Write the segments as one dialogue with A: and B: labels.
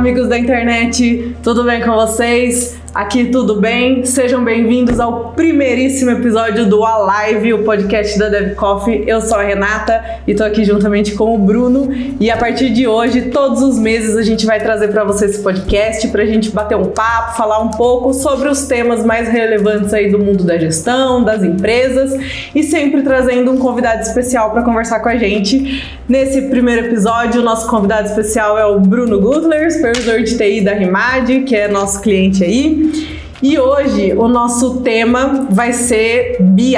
A: amigos da internet, tudo bem com vocês? Aqui tudo bem? Sejam bem-vindos ao primeiríssimo episódio do A Live, o podcast da Dev Coffee. Eu sou a Renata e tô aqui juntamente com o Bruno. E a partir de hoje, todos os meses, a gente vai trazer para vocês esse podcast pra gente bater um papo, falar um pouco sobre os temas mais relevantes aí do mundo da gestão, das empresas e sempre trazendo um convidado especial para conversar com a gente. Nesse primeiro episódio, o nosso convidado especial é o Bruno Gutler, supervisor de TI da Rimad, que é nosso cliente aí. end. E hoje o nosso tema vai ser BI,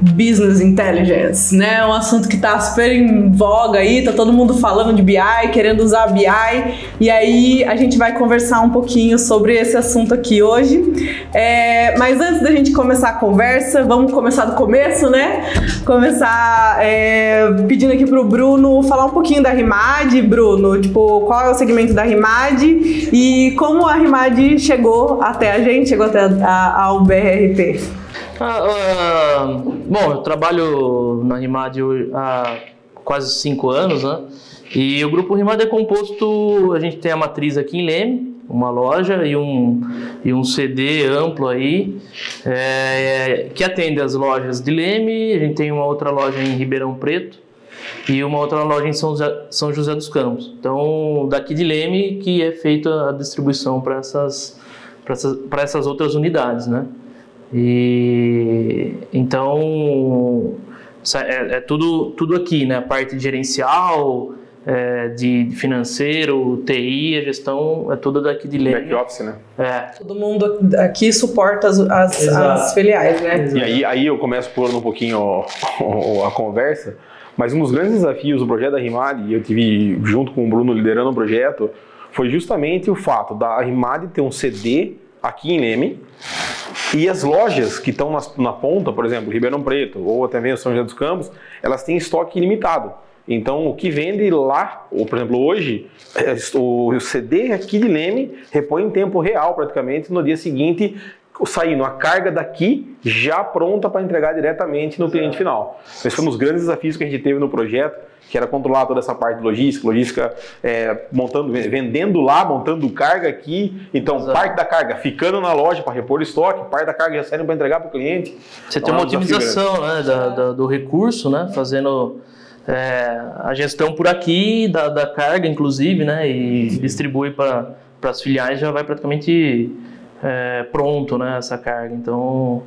A: Business Intelligence, né? Um assunto que tá super em voga aí, tá todo mundo falando de BI, querendo usar BI. E aí a gente vai conversar um pouquinho sobre esse assunto aqui hoje. É, mas antes da gente começar a conversa, vamos começar do começo, né? Começar é, pedindo aqui pro Bruno falar um pouquinho da Rimad, Bruno, tipo, qual é o segmento da Rimad e como a Rimad chegou até a gente, chegou até a, ao BRT?
B: Ah, ah, bom, eu trabalho na Rimad há quase cinco anos, né? E o grupo Rimad é composto, a gente tem a matriz aqui em Leme, uma loja e um, e um CD amplo aí, é, que atende as lojas de Leme, a gente tem uma outra loja em Ribeirão Preto e uma outra loja em São José, São José dos Campos. Então, daqui de Leme que é feita a distribuição para essas para essas, essas outras unidades, né? E então é, é, tudo, tudo aqui, né? A parte gerencial, é, de financeiro, TI, a gestão é toda daqui de Leme.
C: Back office, né?
A: É. Todo mundo aqui suporta as, as, as filiais, né?
C: E aí, aí eu começo pulando um pouquinho a conversa, mas um dos grandes desafios do projeto da Rimad, e eu tive junto com o Bruno liderando o projeto, foi justamente o fato da Rimad ter um CD aqui em Leme e as lojas que estão na, na, ponta, por exemplo, Ribeirão Preto ou até mesmo São José dos Campos, elas têm estoque ilimitado. Então, o que vende lá, ou por exemplo, hoje, é, o CD aqui de Leme repõe em tempo real praticamente no dia seguinte saindo a carga daqui já pronta para entregar diretamente no cliente final. Esse foi um dos grandes desafios que a gente teve no projeto que era controlar toda essa parte de logística, logística é, montando, vendendo lá, montando carga aqui. Então, Exato. parte da carga ficando na loja para repor estoque, parte da carga já saindo para entregar para o cliente.
B: Você então, tem uma é otimização né, da, da, do recurso, né, fazendo é, a gestão por aqui da, da carga, inclusive, né, e Sim. distribui para as filiais, já vai praticamente é, pronto né, essa carga. Então,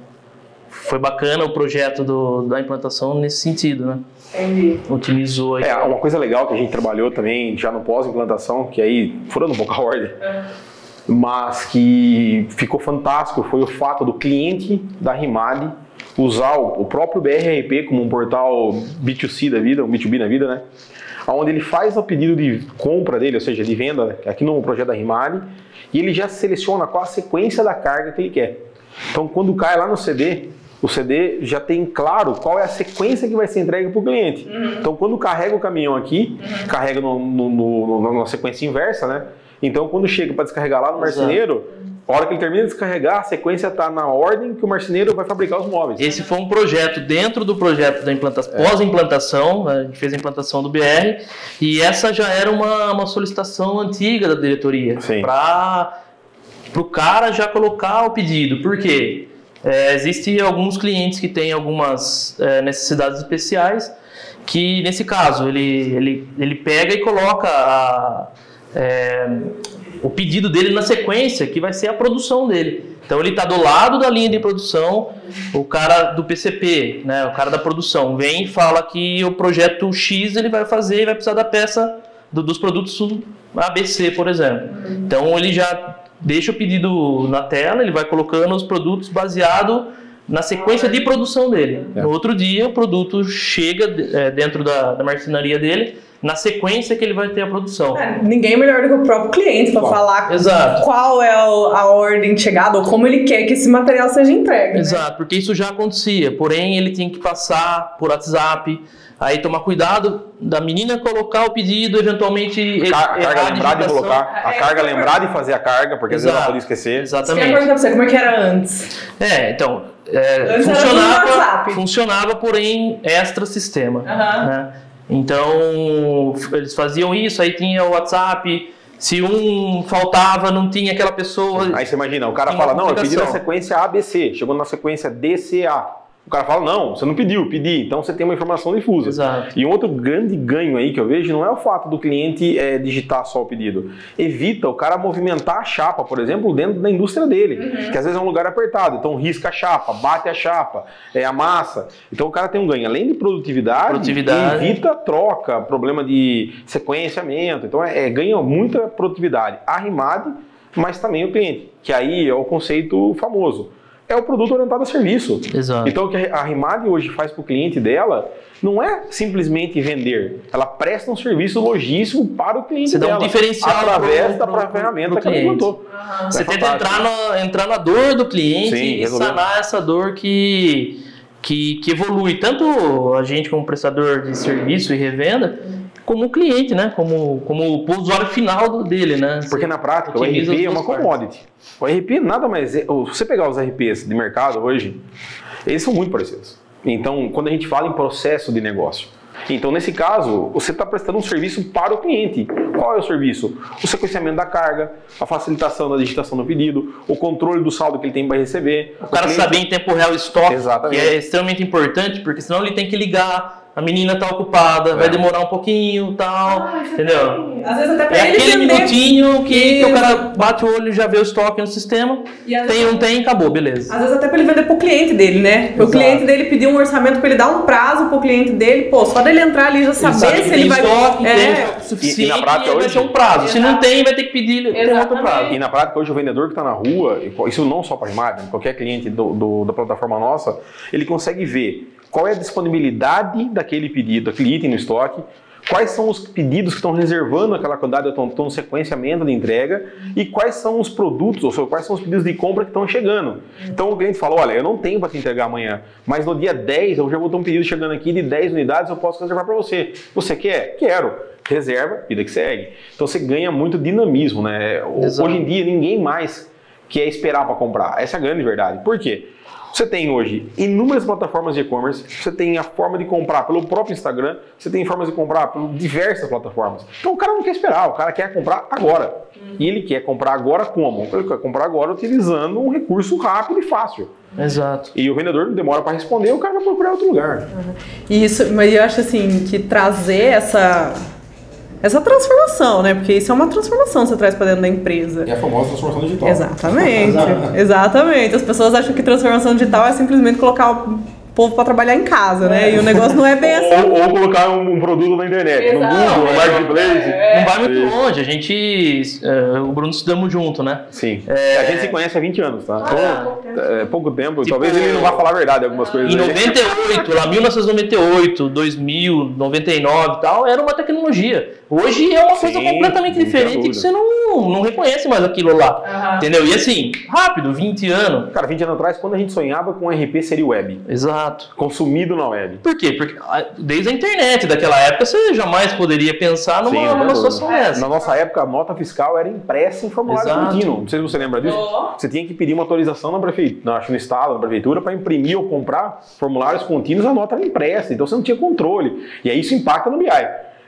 B: foi bacana o projeto do, da implantação nesse sentido, né? Entendi. Otimizou aí.
C: É, uma coisa legal que a gente trabalhou também já no pós-implantação, que aí, furando um pouco a ordem, é. mas que ficou fantástico, foi o fato do cliente da Rimad usar o próprio BRRP como um portal B2C da vida, um B2B da vida, né? Onde ele faz o pedido de compra dele, ou seja, de venda, aqui no projeto da Rimad, e ele já seleciona qual a sequência da carga que ele quer. Então, quando cai lá no CD, o CD já tem claro qual é a sequência que vai ser entregue para o cliente. Uhum. Então, quando carrega o caminhão aqui, uhum. carrega no, no, no, na sequência inversa, né? Então, quando chega para descarregar lá no marceneiro, a hora que ele termina de descarregar, a sequência está na ordem que o marceneiro vai fabricar os móveis.
B: Esse foi um projeto dentro do projeto da implantação, é. pós-implantação, né? a gente fez a implantação do BR, e essa já era uma, uma solicitação antiga da diretoria para o cara já colocar o pedido. Por quê? É, Existem alguns clientes que têm algumas é, necessidades especiais, que nesse caso ele, ele, ele pega e coloca a, é, o pedido dele na sequência, que vai ser a produção dele. Então ele está do lado da linha de produção, o cara do PCP, né, o cara da produção, vem e fala que o projeto X ele vai fazer e vai precisar da peça do, dos produtos ABC, por exemplo. Então ele já deixa o pedido na tela, ele vai colocando os produtos baseado na sequência de produção dele. É. No outro dia, o produto chega é, dentro da, da marcenaria dele na sequência que ele vai ter a produção.
A: É, ninguém é melhor do que o próprio cliente para falar Exato. qual é a ordem de chegada ou como ele quer que esse material seja entregue. Né?
B: Exato, né? porque isso já acontecia. Porém, ele tem que passar por WhatsApp Aí tomar cuidado da menina colocar o pedido, eventualmente.
C: A, a carga lembrar de colocar, a é, carga é, lembrar de fazer a carga, porque Exato. às vezes ela pode esquecer.
A: Exatamente. Eu perguntar você como é que era antes.
B: É, então. É, funcionava, funcionava, porém, extra sistema. Uhum. Né? Então, eles faziam isso, aí tinha o WhatsApp, Se um faltava, não tinha aquela pessoa.
C: Aí você imagina, o cara fala, não, eu pedi na sequência ABC, chegou na sequência DCA. O cara fala, não, você não pediu, pedi. Então você tem uma informação difusa.
B: Exato.
C: E um outro grande ganho aí que eu vejo não é o fato do cliente é, digitar só o pedido. Evita o cara movimentar a chapa, por exemplo, dentro da indústria dele. Uhum. Que às vezes é um lugar apertado. Então risca a chapa, bate a chapa, é, amassa. Então o cara tem um ganho. Além de produtividade,
B: produtividade.
C: evita troca, problema de sequenciamento. Então é, é ganha muita produtividade. A Rimad, mas também o cliente. Que aí é o conceito famoso é o produto orientado a serviço.
B: Exato.
C: Então, o que a Rimad hoje faz para o cliente dela não é simplesmente vender. Ela presta um serviço logístico para o cliente
B: Você
C: dela.
B: dá um diferencial
C: através pro, da própria ferramenta que ela implantou.
B: Uhum. Você é tenta entrar na, entrar na dor do cliente Sim, e sanar essa dor que, que, que evolui. Tanto a gente como prestador de serviço e revenda, como cliente, né? Como, como o usuário final dele, né?
C: Porque na prática o RP é uma commodity. O RP nada mais é. Se você pegar os RPs de mercado hoje, eles são muito parecidos. Então, quando a gente fala em processo de negócio, então, nesse caso, você está prestando um serviço para o cliente. Qual é o serviço? O sequenciamento da carga, a facilitação da digitação do pedido, o controle do saldo que ele tem para receber.
B: O, o cara cliente... saber em tempo real o estoque, Exatamente. que é extremamente importante, porque senão ele tem que ligar a menina tá ocupada, é. vai demorar um pouquinho tal, ah, entendeu?
A: Às vezes até pra
B: é ele aquele minutinho que, que, o cara bate o olho e já vê o estoque no sistema, tem, não tem, acabou, beleza.
A: Às vezes até pra ele vender pro cliente dele, né? Exato. O cliente dele pedir um orçamento pra ele dar um prazo pro cliente dele, pô, só dele entrar ali já saber se ele vai...
B: Estoque, é. suficiente, e, e na prática hoje... vai ter um prazo. Exato. Se não tem, vai ter que pedir tem outro prazo.
C: E na prática hoje o vendedor que tá na rua, isso não só para a qualquer cliente do, do, da plataforma nossa, ele consegue ver qual é a disponibilidade daquele pedido, daquele item no estoque, quais são os pedidos que estão reservando aquela quantidade, estão, estão no sequenciamento de entrega e quais são os produtos, ou seja, quais são os pedidos de compra que estão chegando. Então o cliente fala, olha, eu não tenho para te entregar amanhã, mas no dia 10 eu já vou ter um pedido chegando aqui de 10 unidades, eu posso reservar para você. Você quer? Quero. Reserva, vida que segue. Então você ganha muito dinamismo, né? Exato. Hoje em dia ninguém mais quer esperar para comprar. Essa é a grande verdade. Por quê? Você tem hoje inúmeras plataformas de e-commerce, você tem a forma de comprar pelo próprio Instagram, você tem formas de comprar por diversas plataformas. Então o cara não quer esperar, o cara quer comprar agora. E ele quer comprar agora como? Ele quer comprar agora utilizando um recurso rápido e fácil.
B: Exato.
C: E o vendedor não demora para responder, o cara vai procurar outro lugar. Uhum.
A: Isso, mas eu acho assim que trazer essa essa transformação, né? Porque isso é uma transformação que você traz para dentro da empresa.
C: É a famosa transformação digital.
A: Exatamente. exatamente. As pessoas acham que transformação digital é simplesmente colocar povo para trabalhar em casa, né? E o negócio não é bem assim.
C: Ou, ou colocar um, um, produto na internet, Exato. no Google, no Marketplace.
B: É. Não vai muito longe. A gente, uh, o Bruno estudamos junto, né?
C: Sim. É... A gente se conhece há 20 anos, tá? Ah, então, é, pouco tempo. Tipo, Talvez ele não vá falar a verdade algumas coisas.
B: Em 98, lá 1998, 2000, 99 e tal, era uma tecnologia. Hoje é uma Sim, coisa completamente diferente que você não, não reconhece mais aquilo lá. Uhum. Entendeu? E assim, rápido, 20 anos.
C: Cara, 20 anos atrás, quando a gente sonhava com RP, seria web.
B: Exato.
C: Consumido na web.
B: Por quê? Porque ah, desde a internet daquela época você jamais poderia pensar numa, Sim, numa situação dessa.
C: Na nossa época, a nota fiscal era impressa em formulário Exato. contínuo. Não sei se você lembra disso. Oh. Você tinha que pedir uma autorização na prefeitura, no estado, na prefeitura, para imprimir ou comprar formulários contínuos, a nota era impressa. Então você não tinha controle. E aí isso impacta no BI.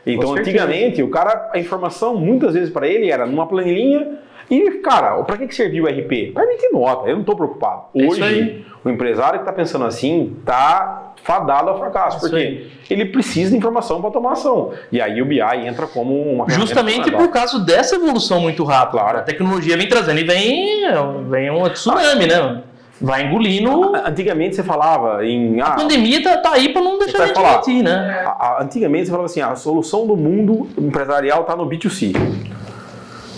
C: Então, antigamente, o cara, a informação, muitas vezes para ele era numa planilha e, cara, para que, que serviu o RP? Para emitir nota, eu não estou preocupado. É Hoje, o empresário que está pensando assim está fadado ao fracasso, é porque ele precisa de informação para tomar ação. E aí o BI entra como uma
B: Justamente por causa dessa evolução muito rápida. Claro. A tecnologia vem trazendo e vem, vem um tsunami, né? Vai engolindo.
C: Antigamente você falava em.
B: Ah, a pandemia tá, tá aí para não deixar de mentir, né?
C: Antigamente você falava assim: ah, a solução do mundo empresarial está no B2C.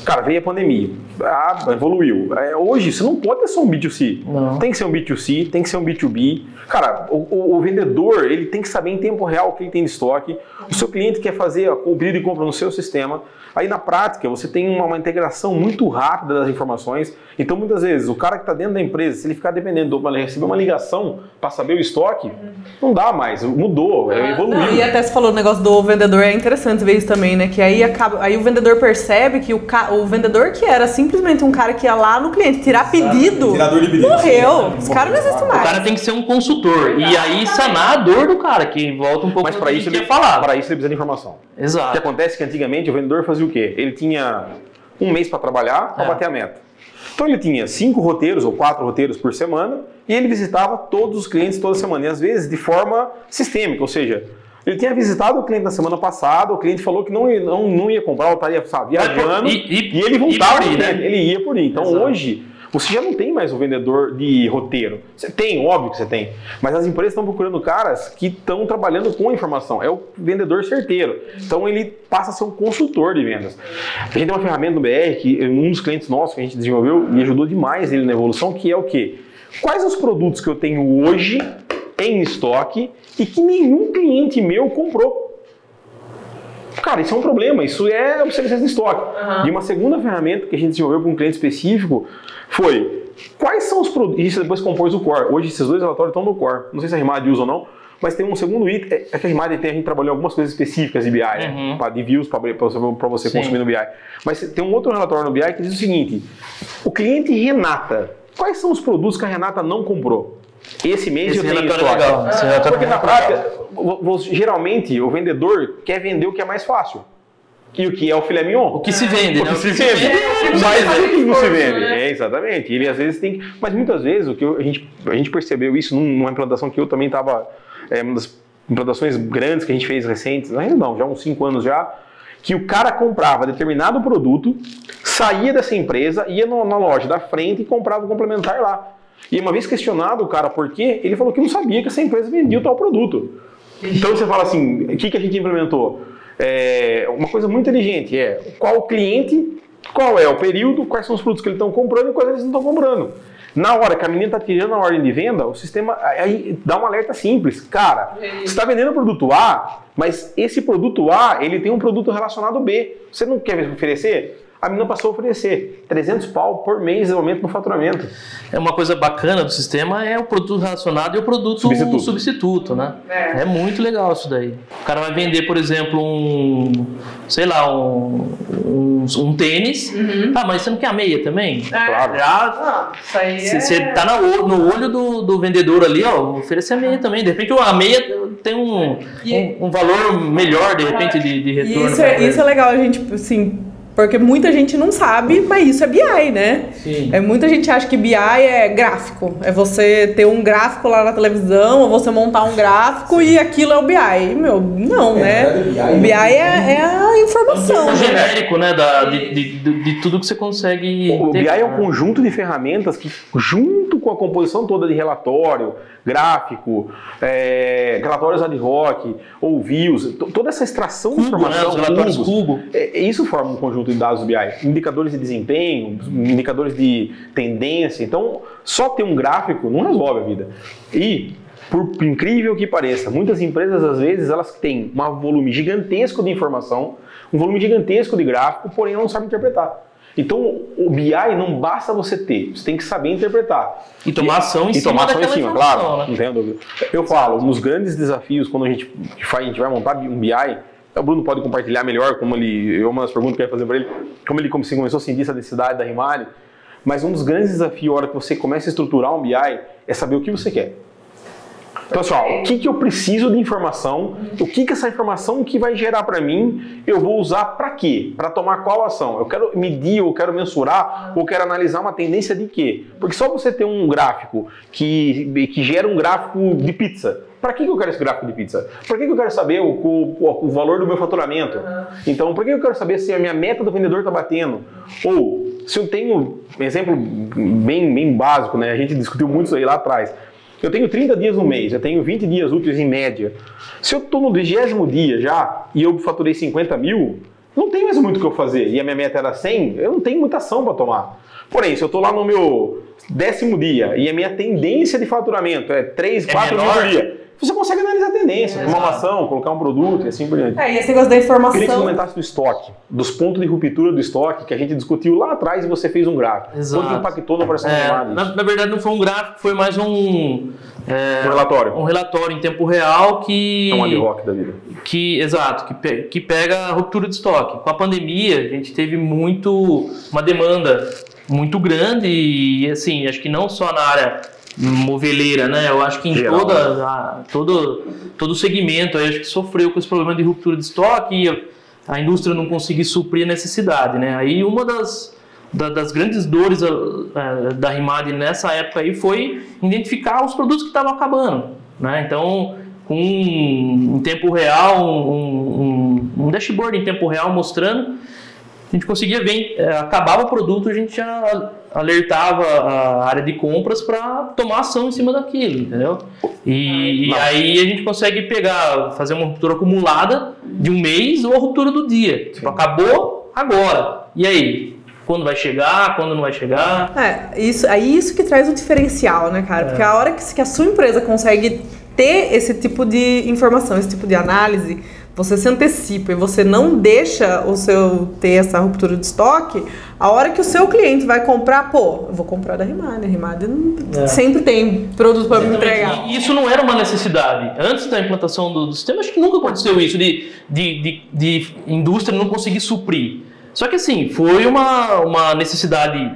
C: Cara, veio a pandemia, ah, evoluiu. É, hoje você não pode ter só um B2C. Não. Tem que ser um B2C, tem que ser um B2B. Cara, o, o, o, vendedor ele tem que saber em tempo real o que ele tem de estoque. O seu cliente quer fazer o pedido de compra no seu sistema. Aí na prática você tem uma, uma integração muito rápida das informações. Então muitas vezes o cara que está dentro da empresa, se ele ficar dependendo de receber uma ligação para saber o estoque, não dá mais, mudou, é, evoluiu. Não,
A: e até você falou o negócio do vendedor, é interessante ver isso também, né? Que aí, acaba, aí o vendedor percebe que o, o vendedor que era simplesmente um cara que ia lá no cliente tirar pedido, pedido morreu. Os caras não existem mais.
B: O cara tem que ser um consultor. E aí sanar a dor do cara, que volta um pouco
C: Mas para isso ele falar. Para isso ele precisa de informação.
B: Exato.
C: O que acontece é que antigamente o vendedor fazia o quê? Ele tinha um mês para trabalhar, para é. bater a meta. Então ele tinha cinco roteiros ou quatro roteiros por semana e ele visitava todos os clientes toda semana, e às vezes de forma sistêmica, ou seja, ele tinha visitado o cliente na semana passada, o cliente falou que não, não, não ia comprar, ou estaria sabe, viajando, e, e, e, ele voltava, ir, né? ele ia por ir. Então Exato. hoje você já não tem mais o vendedor de roteiro. Você tem, óbvio que você tem. Mas as empresas estão procurando caras que estão trabalhando com informação. É o vendedor certeiro. Então ele passa a ser um consultor de vendas. A gente tem uma ferramenta no BR que um dos clientes nossos que a gente desenvolveu e ajudou demais ele na evolução, que é o quê? Quais os produtos que eu tenho hoje em estoque e que nenhum cliente meu comprou? Cara, isso é um problema, isso é obsolescência de estoque. Uhum. E uma segunda ferramenta que a gente desenvolveu para um cliente específico foi quais são os produtos. Isso depois compôs o core. Hoje esses dois relatórios estão no core. Não sei se a Rimad usa ou não, mas tem um segundo item. É, é que a Rimad tem, a gente trabalhou algumas coisas específicas de BI, né? uhum. né? de views para você, você consumir no BI. Mas tem um outro relatório no BI que diz o seguinte: o cliente Renata, quais são os produtos que a Renata não comprou? Esse mês Esse eu tenho estoque. Legal. Ah, porque na prática, geralmente o vendedor quer vender o que é mais fácil. E o que é o filé mignon?
B: O que se vende,
C: o
B: né?
C: que se vende. Mas o que não se vende. É, exatamente. Ele às vezes tem. Mas muitas vezes o que eu, a, gente, a gente percebeu isso numa implantação que eu também estava. É, uma das implantações grandes que a gente fez recentes, ainda não, já uns 5 anos já, que o cara comprava determinado produto, saía dessa empresa, ia na loja da frente e comprava o complementar lá. E uma vez questionado o cara por quê, ele falou que não sabia que essa empresa vendia o tal produto. Então você fala assim, o que, que a gente implementou? É, uma coisa muito inteligente é qual o cliente, qual é o período, quais são os produtos que eles estão comprando e quais eles não estão comprando. Na hora que a menina está tirando a ordem de venda, o sistema aí dá um alerta simples. Cara, você está vendendo o produto A, mas esse produto A ele tem um produto relacionado B. Você não quer oferecer? A menina passou a oferecer 300 pau por mês de aumento no faturamento.
B: É uma coisa bacana do sistema é o produto relacionado e o produto substituto, substituto né? É. é. muito legal isso daí. O cara vai vender, por exemplo, um, sei lá, um, um, um tênis. Uhum. Ah, mas você não quer a meia também?
A: É. Claro. Já, isso aí
B: Você é... tá no, no olho do, do vendedor ali, ó, oferecer a meia também. De repente a meia tem um, um, um valor melhor, de repente, de, de retorno.
A: Isso é, isso é legal, a gente, assim, porque muita gente não sabe, mas isso é BI, né? Sim. É, muita gente acha que BI é gráfico. É você ter um gráfico lá na televisão, ou você montar um gráfico Sim. e aquilo é o BI. Meu, não, é, né? BI, BI é, é, a informação. É
B: um genérico, né? Da, de, de, de, tudo que você consegue.
C: O, ter, BI é um conjunto de ferramentas que, junto com a composição toda de relatório, gráfico, é, relatórios ad hoc, ou views, toda essa extração de informação,
B: né, relatórios Cubo,
C: é, isso forma um conjunto de dados do BI. Indicadores de desempenho, indicadores de tendência. Então, só ter um gráfico não resolve a vida. E por incrível que pareça, muitas empresas às vezes elas têm um volume gigantesco de informação, um volume gigantesco de gráfico, porém não sabem interpretar. Então, o BI não basta você ter, você tem que saber interpretar.
B: E tomar ação em e cima tomar ação em cima,
C: claro, né? não tenho dúvida. Eu falo, um dos grandes desafios quando a gente, a gente vai montar um BI, o Bruno pode compartilhar melhor, como ele, uma das perguntas que eu ia fazer para ele, como ele como se começou a sentir essa necessidade da Rimari, mas um dos grandes desafios, na hora que você começa a estruturar um BI, é saber o que você quer. Então, pessoal, o que, que eu preciso de informação? O que, que essa informação que vai gerar para mim, eu vou usar para quê? Para tomar qual ação? Eu quero medir, eu quero mensurar, ou quero analisar uma tendência de quê? Porque só você ter um gráfico que, que gera um gráfico de pizza, para que, que eu quero esse gráfico de pizza? Por que, que eu quero saber o, o, o valor do meu faturamento? Então, por que eu quero saber se a minha meta do vendedor está batendo? Ou se eu tenho, exemplo bem, bem básico, né? A gente discutiu muito isso aí lá atrás. Eu tenho 30 dias no mês, eu tenho 20 dias úteis em média. Se eu estou no vigésimo dia já e eu faturei 50 mil, não tem mais muito o que eu fazer. E a minha meta era 100, eu não tenho muita ação para tomar. Porém, se eu estou lá no meu décimo dia e a minha tendência de faturamento é 3, 4 é mil por dia, você consegue analisar a tendência, é, uma ação, colocar um produto e assim por diante.
A: É, e esse negócio da informação.
C: Queria que você comentasse do estoque, dos pontos de ruptura do estoque que a gente discutiu lá atrás e você fez um gráfico.
B: Exato.
C: Quanto impactou no operação é,
B: na, na verdade, não foi um gráfico, foi mais um.
C: É, um relatório.
B: Um relatório em tempo real que.
C: É um ad hoc da vida.
B: Que, exato, que, pe que pega a ruptura de estoque. Com a pandemia, a gente teve muito. uma demanda muito grande e, assim, acho que não só na área moveleira, né? Eu acho que em toda a, todo todo o segmento, acho que sofreu com esse problema de ruptura de estoque. a indústria não conseguir suprir a necessidade, né? Aí uma das, da, das grandes dores uh, da Rimad nessa época aí foi identificar os produtos que estavam acabando, né? Então, com um, em tempo real, um, um, um dashboard em tempo real mostrando a gente conseguia ver, é, acabava o produto, a gente já alertava a área de compras para tomar ação em cima daquilo, entendeu? E, e, aí a gente consegue pegar, fazer uma ruptura acumulada de um mês ou a ruptura do dia. Tipo, acabou agora. E aí? Quando vai chegar, quando não vai chegar?
A: É, isso, é isso que traz o diferencial, né, cara? É. Porque a hora que, que a sua empresa consegue ter esse tipo de informação, esse tipo de análise, você se antecipa e você não deixa o seu ter essa ruptura de estoque, a hora que o seu cliente vai comprar, pô, eu vou comprar da Rimad, a Rimad é. sempre tem produto para me entregar.
B: E isso não era uma necessidade. Antes da implantação do, do sistema, acho que nunca aconteceu isso de, de, de, de indústria não conseguir suprir. Só que assim, foi uma, uma necessidade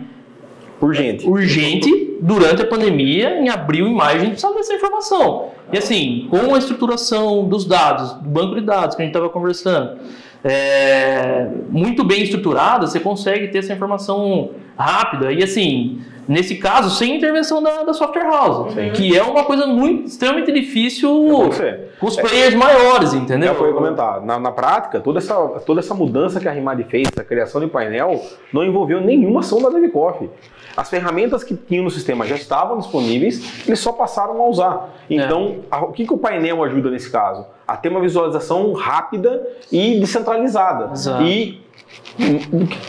C: urgente.
B: urgente durante a pandemia, em abril e maio, a gente precisava dessa informação. E assim, com a estruturação dos dados, do banco de dados que a gente estava conversando, é, muito bem estruturada, você consegue ter essa informação rápida e assim, nesse caso, sem intervenção da, da software house, uhum. que é uma coisa muito extremamente difícil com os players é, maiores, entendeu?
C: É, foi comentar. Na, na, prática, toda essa, toda essa mudança que a Rimad fez, a criação de painel, não envolveu nenhuma ação da DevCoffee. As ferramentas que tinham no sistema já estavam disponíveis, eles só passaram a usar. Então, é. a, o que, que o painel ajuda nesse caso? A ter uma visualização rápida e descentralizada. Exato. E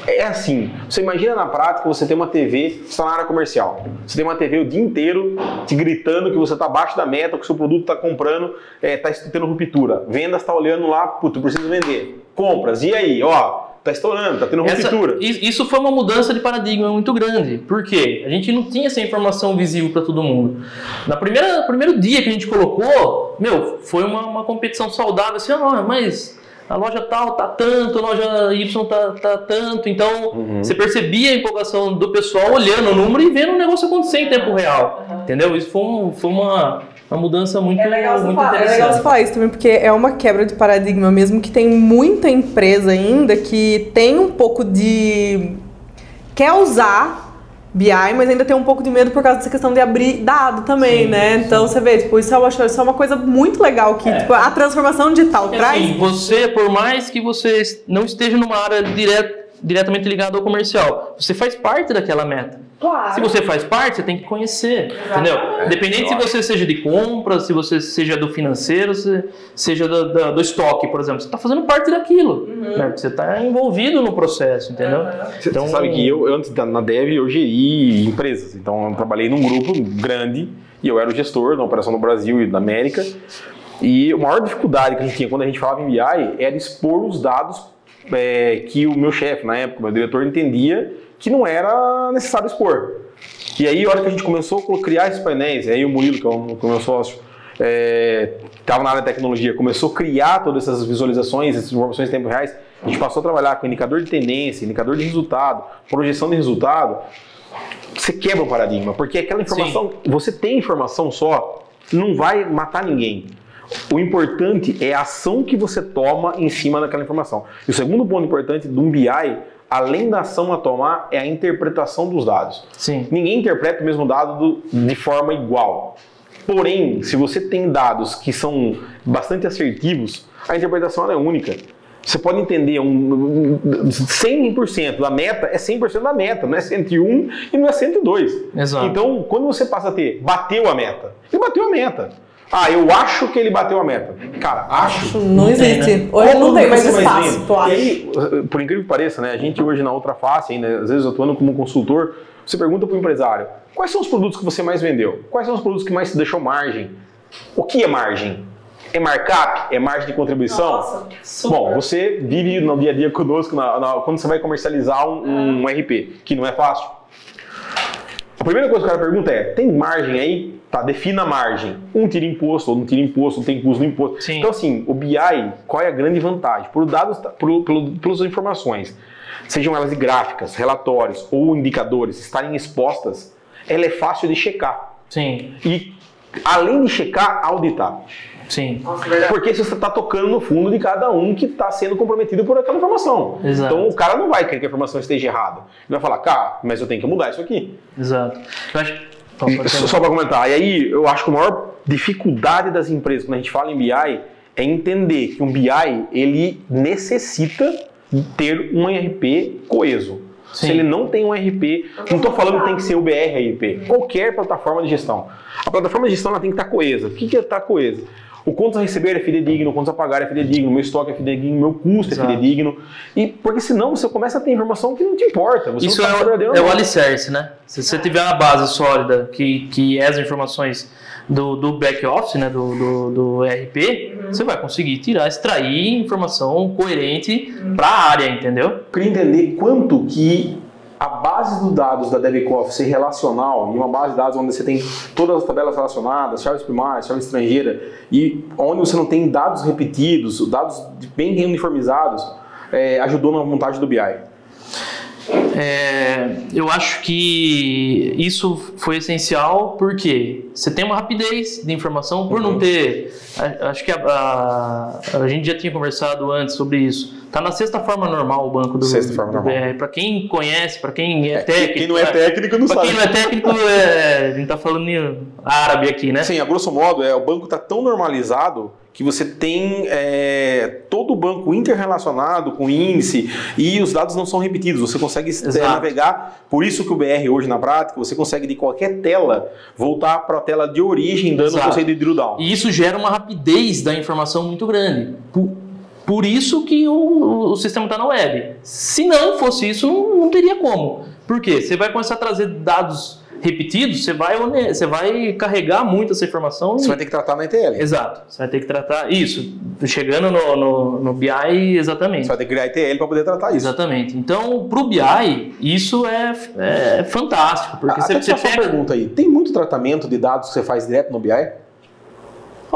C: é assim, você imagina na prática você tem uma TV, você está na área comercial, você tem uma TV o dia inteiro te gritando que você está abaixo da meta, que o seu produto está comprando, está é, tendo ruptura. Vendas está olhando lá, puto, preciso vender. Compras, e aí? Ó, tá estourando, tá tendo ruptura.
B: Essa, isso foi uma mudança de paradigma muito grande. Por quê? A gente não tinha essa informação visível para todo mundo. Na primeira primeiro dia que a gente colocou, meu, foi uma, uma competição saudável, assim, ah, mas a loja tal tá tanto, a loja Y tá, tá tanto. Então, uhum. você percebia a empolgação do pessoal olhando o número e vendo o negócio acontecer em tempo real. Uhum. Entendeu? Isso foi, um, foi uma uma mudança muito, é legal muito falar, interessante. É legal
A: você falar isso também, porque é uma quebra de paradigma mesmo, que tem muita empresa ainda que tem um pouco de... quer usar BI, mas ainda tem um pouco de medo por causa dessa questão de abrir dado também, sim, né? Sim. Então você vê, tipo, isso é uma, isso é uma coisa muito legal que é. tipo, a transformação digital é traz. Assim,
B: você, por mais que você não esteja numa área direta diretamente ligada ao comercial, você faz parte daquela meta. Claro. Se você faz parte, você tem que conhecer, Exatamente. entendeu? É, Independente se você seja de compra, se você seja do financeiro, se seja do, do, do estoque, por exemplo, você está fazendo parte daquilo, uhum. né? Você está envolvido no processo, entendeu? Uhum.
C: Então, você sabe que eu, antes na Dev, eu geri empresas, então eu trabalhei num grupo grande e eu era o gestor da operação no Brasil e da América. E a maior dificuldade que a gente tinha quando a gente falava em BI era expor os dados é, que o meu chefe, na época, meu diretor, entendia que não era necessário expor. E aí, a hora que a gente começou a criar esses painéis, aí o Murilo, que é o, meu sócio, estava é, na área de tecnologia, começou a criar todas essas visualizações, essas informações em tempo reais, a gente passou a trabalhar com indicador de tendência, indicador de resultado, projeção de resultado, você quebra o paradigma, porque aquela informação, Sim. você tem informação só, não vai matar ninguém. O importante é a ação que você toma em cima daquela informação. E o segundo ponto importante um BI, além da ação a tomar, é a interpretação dos dados.
B: Sim.
C: Ninguém interpreta o mesmo dado do, de forma igual. Porém, se você tem dados que são bastante assertivos, a interpretação é única. Você pode entender um, 100% da meta é 100% da meta, não é 101 e não é 102.
B: Exato.
C: Então, quando você passa a ter, bateu a meta, ele bateu a meta. Ah, eu acho que ele bateu a meta. Cara, acho.
A: Não, existe. Né? Hoje não tem mais espaço.
C: e aí, por incrível que pareça, né? A gente hoje na outra face, ainda, às vezes atuando como consultor, você pergunta para o empresário: quais são os produtos que você mais vendeu? Quais são os produtos que mais te deixou margem? O que é margem? É markup? É margem de contribuição? Nossa, Bom, você vive no dia a dia conosco na, na, quando você vai comercializar um, um RP, que não é fácil. A primeira coisa que o cara pergunta é: tem margem aí? Tá, defina a margem. Um tira imposto, ou não tira imposto, um tem custo no imposto. Sim. Então, assim, o BI, qual é a grande vantagem? Por dados, por, por, pelas informações, sejam elas gráficas, relatórios ou indicadores, estarem expostas, ela é fácil de checar.
B: Sim.
C: E, além de checar, auditar.
B: Sim.
C: Porque você está tocando no fundo de cada um que está sendo comprometido por aquela informação. Exato. Então o cara não vai querer que a informação esteja errada. Ele vai falar, cara, mas eu tenho que mudar isso aqui.
B: Exato. Acho...
C: Só, para comentar, e aí eu acho que a maior dificuldade das empresas quando a gente fala em BI é entender que um BI ele necessita ter um ERP coeso. Sim. Se ele não tem um ERP, não estou falando que tem que ser o BR ERP, qualquer plataforma de gestão. A plataforma de gestão ela tem que estar coesa. O que é estar coesa? O quanto a receber é fidedigno, o quanto a pagar é fidedigno, o meu estoque é fidedigno, o meu custo é Exato. é fidedigno. E porque senão você começa a ter informação que não te importa.
B: Isso é, o, é o alicerce, né? Se você tiver uma base sólida que, que é as informações do, do back-office, né, do, do, do ERP, uhum. você vai conseguir tirar, extrair informação coerente uhum. para a área, entendeu? Eu
C: queria entender quanto que a base dos dados da DevCoff ser relacional, e uma base de dados onde você tem todas as tabelas relacionadas, chaves primárias, chave estrangeira, e onde você não tem dados repetidos, dados bem uniformizados, é, ajudou na montagem do BI.
B: É, eu acho que isso foi essencial porque você tem uma rapidez de informação por uhum. não ter. Acho que a, a, a, gente já tinha conversado antes sobre isso. Tá na sexta forma normal o banco do,
C: sexta forma
B: do BR. Para quem conhece, para quem é, é técnico.
C: Quem não é técnico não
B: pra
C: sabe.
B: Quem não é técnico, é, a gente tá falando em árabe aqui, né?
C: Sim, a grosso modo, é, o banco tá tão normalizado que você tem é, todo o banco interrelacionado com índice e os dados não são repetidos, você consegue navegar. Por isso que o BR hoje na prática, você consegue de qualquer tela voltar para a tela de origem dando o conceito de drill down.
B: E isso gera uma rapidez da informação muito grande. Por, por isso que o, o sistema está na web. Se não fosse isso, não, não teria como. Por quê? Você vai começar a trazer dados repetidos, você vai, você vai carregar muito essa informação.
C: Você vai ter que tratar na ETL.
B: Exato. Você vai ter que tratar isso. Chegando no, no, no BI, exatamente. Você
C: vai ter que criar ETL para poder tratar isso.
B: Exatamente. Então, para o BI, isso é, é fantástico. Porque ah, você, você
C: pega... uma pergunta aí. Tem muito tratamento de dados que você faz direto no BI?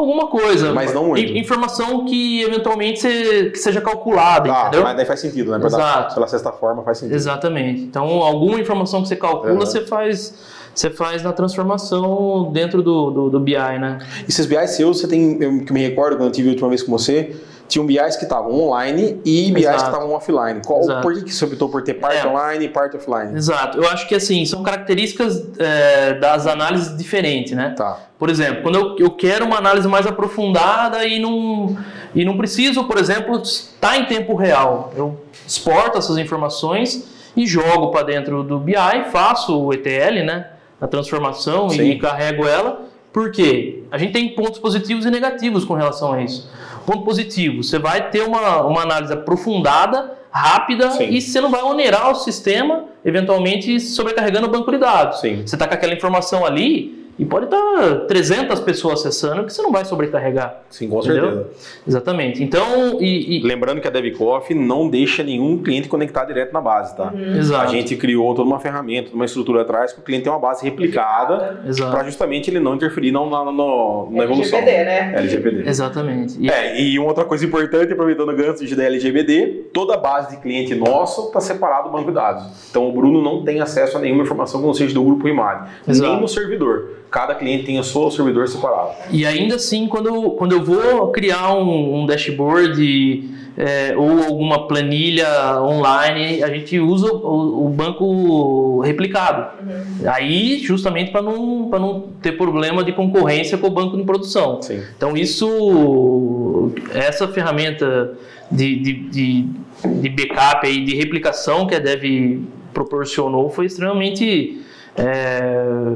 B: alguma coisa.
C: Mas não muito.
B: Informação que eventualmente que seja calculada, ah, entendeu?
C: Mas daí faz sentido, né?
B: Exato.
C: Pela sexta forma faz sentido.
B: Exatamente. Então, alguma informação que você calcula, você faz você faz na transformação dentro do, do, do BI, né?
C: Esses BI seus, você tem, eu que me recordo quando eu tive a última vez com você, tinham BIs que estavam online e BIs Exato. que estavam offline. Qual, por que, que você optou por ter parte é. online e parte offline?
B: Exato. Eu acho que assim, são características é, das análises diferentes, né?
C: Tá.
B: Por exemplo, quando eu, eu quero uma análise mais aprofundada e não, e não preciso, por exemplo, estar em tempo real. Eu exporto essas informações e jogo para dentro do BI, faço o ETL, né? A transformação Sim. e carrego ela. Porque a gente tem pontos positivos e negativos com relação a isso. Ponto positivo, você vai ter uma, uma análise aprofundada, rápida Sim. e você não vai onerar o sistema, eventualmente sobrecarregando o banco de dados.
C: Sim.
B: Você está com aquela informação ali, e pode estar 300 pessoas acessando que você não vai sobrecarregar.
C: Sim, com entendeu? certeza.
B: Exatamente. Então, e,
C: e... Lembrando que a DevCoff não deixa nenhum cliente conectar direto na base, tá?
B: Uhum. Exato.
C: A gente criou toda uma ferramenta, uma estrutura atrás que o cliente tem uma base replicada para justamente ele não interferir na, na, na, na evolução.
A: LGPD, né?
C: LGPD.
B: Exatamente.
C: E... É, e uma outra coisa importante, aproveitando o gancho de LGPD, toda a base de cliente nosso está separado do banco de dados. Então o Bruno não tem acesso a nenhuma informação que não seja do grupo IMAD, nem no servidor cada cliente tem o seu servidor separado.
B: E ainda assim, quando, quando eu vou criar um, um dashboard é, ou alguma planilha online, a gente usa o, o banco replicado. Uhum. Aí, justamente para não, não ter problema de concorrência com o banco de produção.
C: Sim.
B: Então, isso, essa ferramenta de, de, de, de backup e de replicação que a Dev proporcionou foi extremamente é,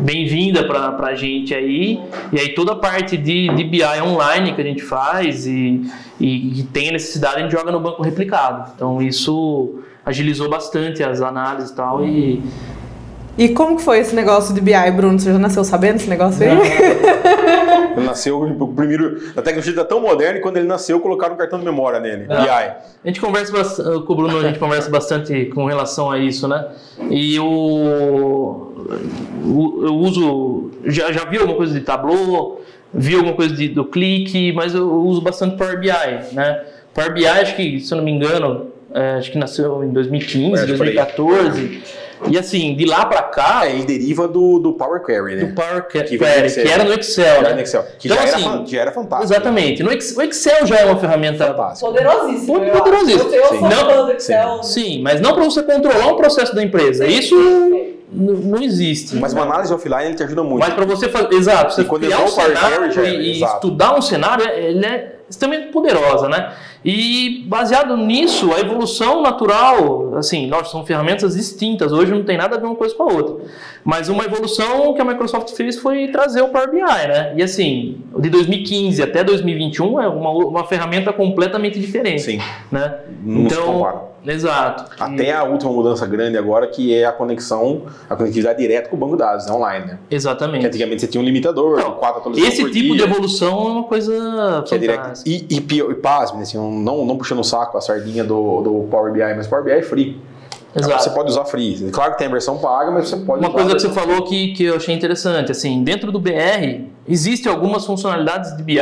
B: bem-vinda para a gente aí. E aí toda a parte de, de BI online que a gente faz e, e, e tem a necessidade, a gente joga no banco replicado. Então isso agilizou bastante as análises e tal. E,
A: e como que foi esse negócio de BI, Bruno? Você já nasceu sabendo esse negócio aí?
C: Ele nasceu, o primeiro. A tecnologia está tão moderna que quando ele nasceu, colocaram um cartão de memória nele. É. BI.
B: A gente conversa bastante, com o Bruno, a gente conversa bastante com relação a isso, né? E o, eu uso. Já, já vi alguma coisa de Tableau, vi alguma coisa de, do Click, mas eu uso bastante Power BI, né? Power BI, acho que, se eu não me engano, é, acho que nasceu em 2015, 2014. E assim, de lá para cá.
C: É, ele deriva do, do Power Query, né?
B: Do Power Query, que, que era no Excel. Que,
C: né? no Excel, que então, já, assim, era, já era fantástico.
B: Exatamente. No Excel, o Excel já é uma ferramenta
A: poderosíssima.
B: Muito poderosíssima.
A: Eu, eu sim. não, do Excel.
B: Sim, mas não para você controlar um processo da empresa. Isso não existe.
C: Mas uma análise offline ele te ajuda muito.
B: Mas para você fazer. Exato, você criar um cenário e, e estudar um cenário, ele é extremamente poderosa, né? E baseado nisso, a evolução natural, assim, nós são ferramentas distintas, hoje não tem nada a ver uma coisa com a outra. Mas uma evolução que a Microsoft fez foi trazer o Power BI, né? E assim, de 2015 até 2021 é uma, uma ferramenta completamente diferente.
C: Sim.
B: Né?
C: Não então,
B: Exato.
C: Até e... a última mudança grande agora, que é a conexão, a conectividade direta com o banco de dados, né? online, né?
B: Exatamente.
C: Que antigamente você tinha um limitador, então, quatro
B: atualizações Esse tipo dia, de evolução é uma coisa
C: que é direto. E, e, e pasme, assim, não, não puxando o saco a sardinha do, do Power BI, mas Power BI é free. Exato. Você pode usar free. Claro que tem a versão paga, mas você pode
B: Uma
C: usar
B: coisa que você falou que, que eu achei interessante, assim, dentro do BR, existem algumas funcionalidades de BI.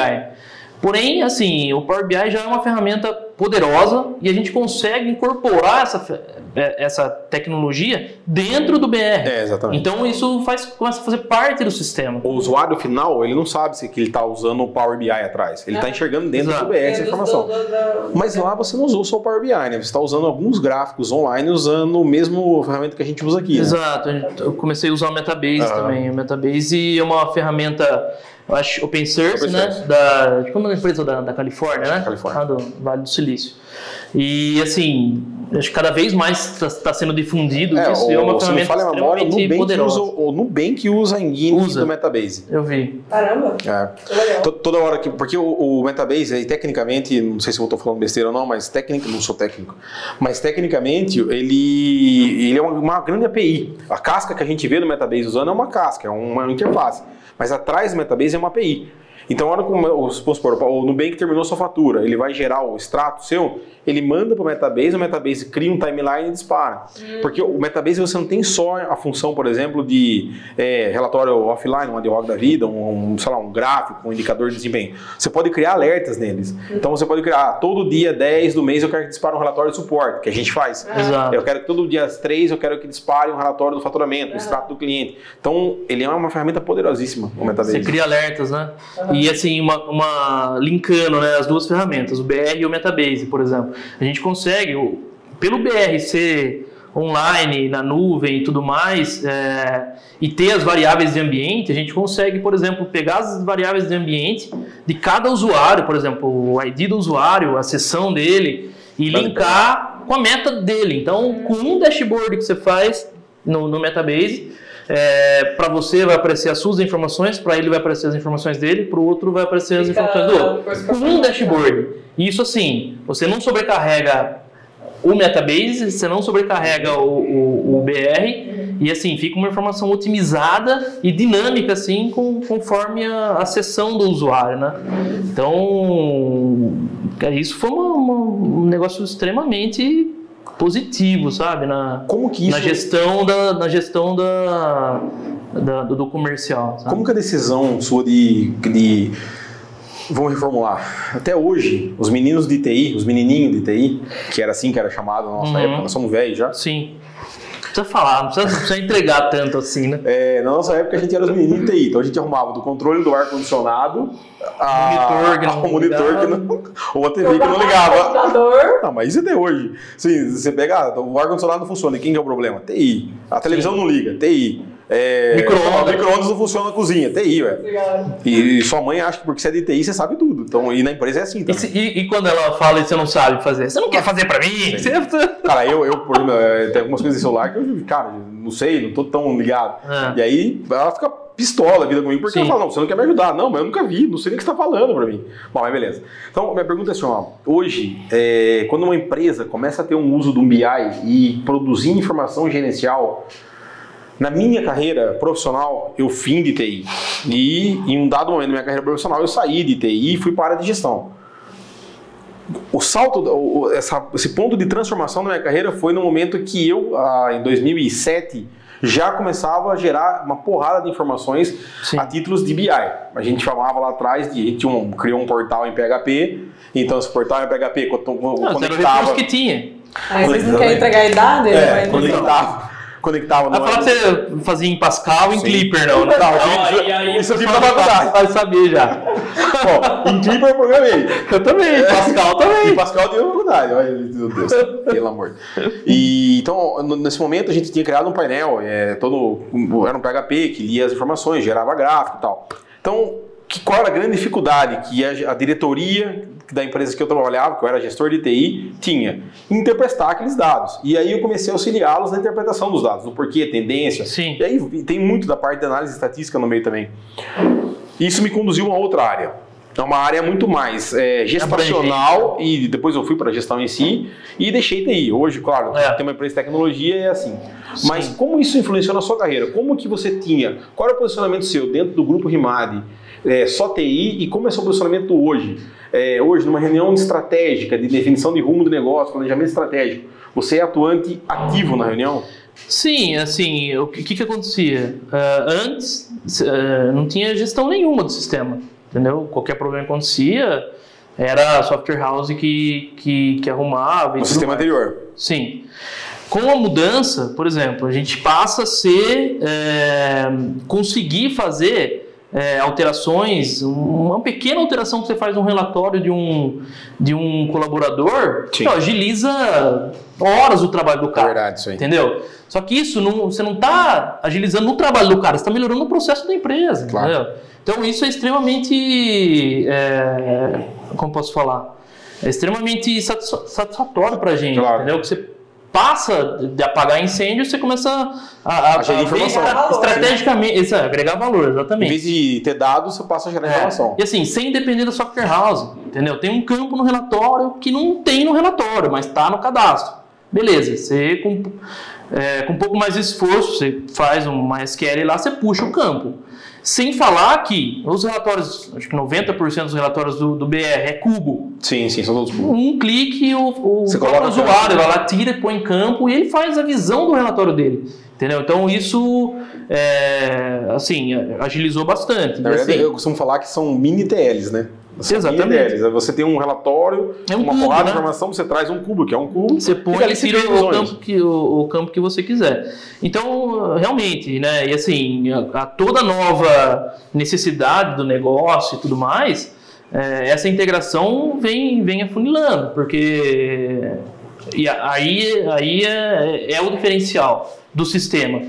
B: Porém, assim, o Power BI já é uma ferramenta poderosa e a gente consegue incorporar essa, é, essa tecnologia dentro do BR.
C: É, exatamente.
B: Então isso faz, começa a fazer parte do sistema.
C: O usuário final, ele não sabe se que ele está usando o Power BI atrás. Ele está é. enxergando dentro Exato. do BR essa informação. Mas lá você não usou só o Power BI, né? Você está usando alguns gráficos online usando o mesmo ferramenta que a gente usa aqui. Né?
B: Exato. Eu comecei a usar o Metabase ah. também. O Metabase é uma ferramenta eu acho open source, open né? Da, como é a empresa da, da Califórnia, né?
C: Califórnia. Ah,
B: do Vale do Silício. E assim, acho que cada vez mais está tá sendo difundido
C: é, isso. O, é uma ferramenta fala a memória, o Nubank, usa, o Nubank usa a engine usa. do Metabase.
B: Eu vi.
A: Caramba.
C: É. Toda hora que. Porque o, o Metabase, aí, tecnicamente, não sei se eu estou falando besteira ou não, mas técnico, não sou técnico. Mas tecnicamente, ele, ele é uma, uma grande API. A casca que a gente vê do Metabase usando é uma casca, é uma interface. Mas atrás do Metabase é uma API. Então, a hora que o, supor, o Nubank terminou sua fatura, ele vai gerar o extrato seu, ele manda para o Metabase, o Metabase cria um timeline e dispara. Hum. Porque o Metabase você não tem só a função, por exemplo, de é, relatório offline, um ad hoc da vida, um, um, sei lá, um gráfico, um indicador de desempenho. Você pode criar alertas neles. Hum. Então você pode criar, ah, todo dia 10 do mês eu quero que dispare um relatório de suporte, que a gente faz.
B: Exato.
C: Eu quero que todo dia 3 eu quero que dispare um relatório do faturamento, o extrato do cliente. Então, ele é uma ferramenta poderosíssima, o Metabase.
B: Você cria alertas, né? Uhum. E assim, uma, uma linkando né, as duas ferramentas, o BR e o Metabase, por exemplo. A gente consegue, pelo BR ser online, na nuvem e tudo mais, é, e ter as variáveis de ambiente, a gente consegue, por exemplo, pegar as variáveis de ambiente de cada usuário, por exemplo, o ID do usuário, a sessão dele, e linkar com a meta dele. Então, com um dashboard que você faz no, no Metabase, é, para você vai aparecer as suas informações, para ele vai aparecer as informações dele, para o outro vai aparecer as informações do outro. Com um dashboard. Isso assim, você não sobrecarrega o Metabase, você não sobrecarrega o, o, o BR e assim fica uma informação otimizada e dinâmica assim com, conforme a, a sessão do usuário, né? Então isso foi uma, uma, um negócio extremamente positivo, sabe? Na,
C: Como que isso...
B: na gestão da, na gestão da, da do, do, comercial. Sabe?
C: Como que a decisão sua de, de Vamos reformular. Até hoje, os meninos de TI, os menininhos de TI, que era assim que era chamado na nossa uhum. época, nós somos velhos já.
B: Sim. Não precisa falar, não precisa, não precisa entregar tanto assim, né?
C: É, na nossa época a gente era os menininhos de TI, então a gente arrumava do controle do ar-condicionado
B: a, monitor que não,
C: monitor que não ou a TV que não ligava. Não, mas isso é até hoje. Sim, você pega, o ar-condicionado não funciona, e quem que é o problema? TI. A televisão Sim. não liga, TI. É, micro-ondas. micro não funciona na cozinha, TI, velho. E, e, sua mãe acha que porque você é de TI, você sabe tudo. Então, e na empresa é assim
B: também. E, e, e quando ela fala e você não sabe fazer? Você não quer fazer pra mim? Você...
C: Cara, eu, eu por exemplo, é, tem algumas coisas de celular que eu, cara, não sei, não tô tão ligado. É. E aí ela fica pistola a vida comigo, porque Sim. ela fala, não, você não quer me ajudar. Não, mas eu nunca vi, não sei nem o que você está falando para mim. Bom, mas beleza. Então, minha pergunta é assim, ó, hoje, é, quando uma empresa começa a ter um uso do BI e produzir informação gerencial, na minha carreira profissional, eu fim de TI. E em um dado momento da minha carreira profissional, eu saí de TI e fui para a área de gestão. O salto, essa, esse ponto de transformação da minha carreira foi no momento que eu, ah, em 2007, já começava a gerar uma porrada de informações Sim. a títulos de BI. A gente chamava lá atrás de, a gente um, criou um portal em PHP, então esse portal em PHP
B: não, conectava... que tinha.
A: Aí vocês não querem entregar a idade?
C: É, conectava conectava
B: no. Vai falar que você fazia em Pascal e em Clipper, não. Não,
C: não, aí, aí, isso eu tive na faculdade.
B: Vai saber já.
C: Bom, em Clipper eu programei.
B: Eu também, em Pascal também.
C: Em Pascal deu faculdade. Olha, meu Deus, pelo amor. E então, nesse momento, a gente tinha criado um painel, é, todo, era um PHP que lia as informações, gerava gráfico e tal. Então, que, qual era a grande dificuldade que a, a, diretoria da empresa que eu trabalhava, que eu era gestor de TI, tinha? Interpretar aqueles dados. E aí eu comecei a auxiliá-los na interpretação dos dados, do porquê, tendência.
B: Sim.
C: E aí tem muito da parte de análise estatística no meio também. Isso me conduziu a uma outra área. É uma área muito mais é, gestacional e depois eu fui para a gestão em si e deixei TI. Hoje, claro, é. tem uma empresa de tecnologia e é assim. Sim. Mas como isso influenciou na sua carreira? Como que você tinha? Qual era o posicionamento seu dentro do grupo Rimad? é, só TI e como é o seu posicionamento hoje? É, hoje, numa reunião estratégica de definição de rumo do negócio, planejamento estratégico, você é atuante ativo na reunião?
B: Sim, assim, o que, que acontecia? Uh, antes, uh, não tinha gestão nenhuma do sistema, entendeu? Qualquer problema que acontecia, era a software house que, que, que arrumava.
C: O sistema mais. anterior?
B: Sim. Com a mudança, por exemplo, a gente passa a ser, é, conseguir fazer é, alterações, uma pequena alteração que você faz no relatório de um, de um colaborador, que agiliza horas o trabalho do cara. É verdade, isso aí. Entendeu? Só que isso não, você não está agilizando o trabalho do cara, você está melhorando o processo da empresa. Claro. Entendeu? Então isso é extremamente. É, como posso falar? É extremamente satisfatório para a gente. Claro. Entendeu? Que você passa de apagar incêndio, você começa a, a, a gerar informação. estrategicamente, isso, é, agregar valor, exatamente.
C: Em vez de ter dados, você passa a gerar é. informação.
B: E assim, sem depender da software house, entendeu? Tem um campo no relatório que não tem no relatório, mas está no cadastro. Beleza, você com, é, com um pouco mais de esforço, você faz um MySQL lá, você puxa o campo. Sem falar que os relatórios, acho que 90% dos relatórios do, do, BR é cubo.
C: Sim, sim, são todos
B: cubos. Um clique, o, o usuário vai lá, tira, põe em campo e ele faz a visão do relatório dele. Entendeu? Então isso, é, assim, agilizou bastante.
C: Na verdade,
B: assim,
C: eu costumo falar que são mini TLs, né?
B: Exatamente.
C: Você tem um relatório, é um uma cubo, porrada né? de informação, você traz um cubo, que é um cubo.
B: Você põe e tira o campo, que, o, o, campo que você quiser. Então, realmente, né? E assim, a, a toda nova necessidade do negócio e tudo mais, é, essa integração vem, vem afunilando, porque e aí, aí é, é o diferencial do sistema.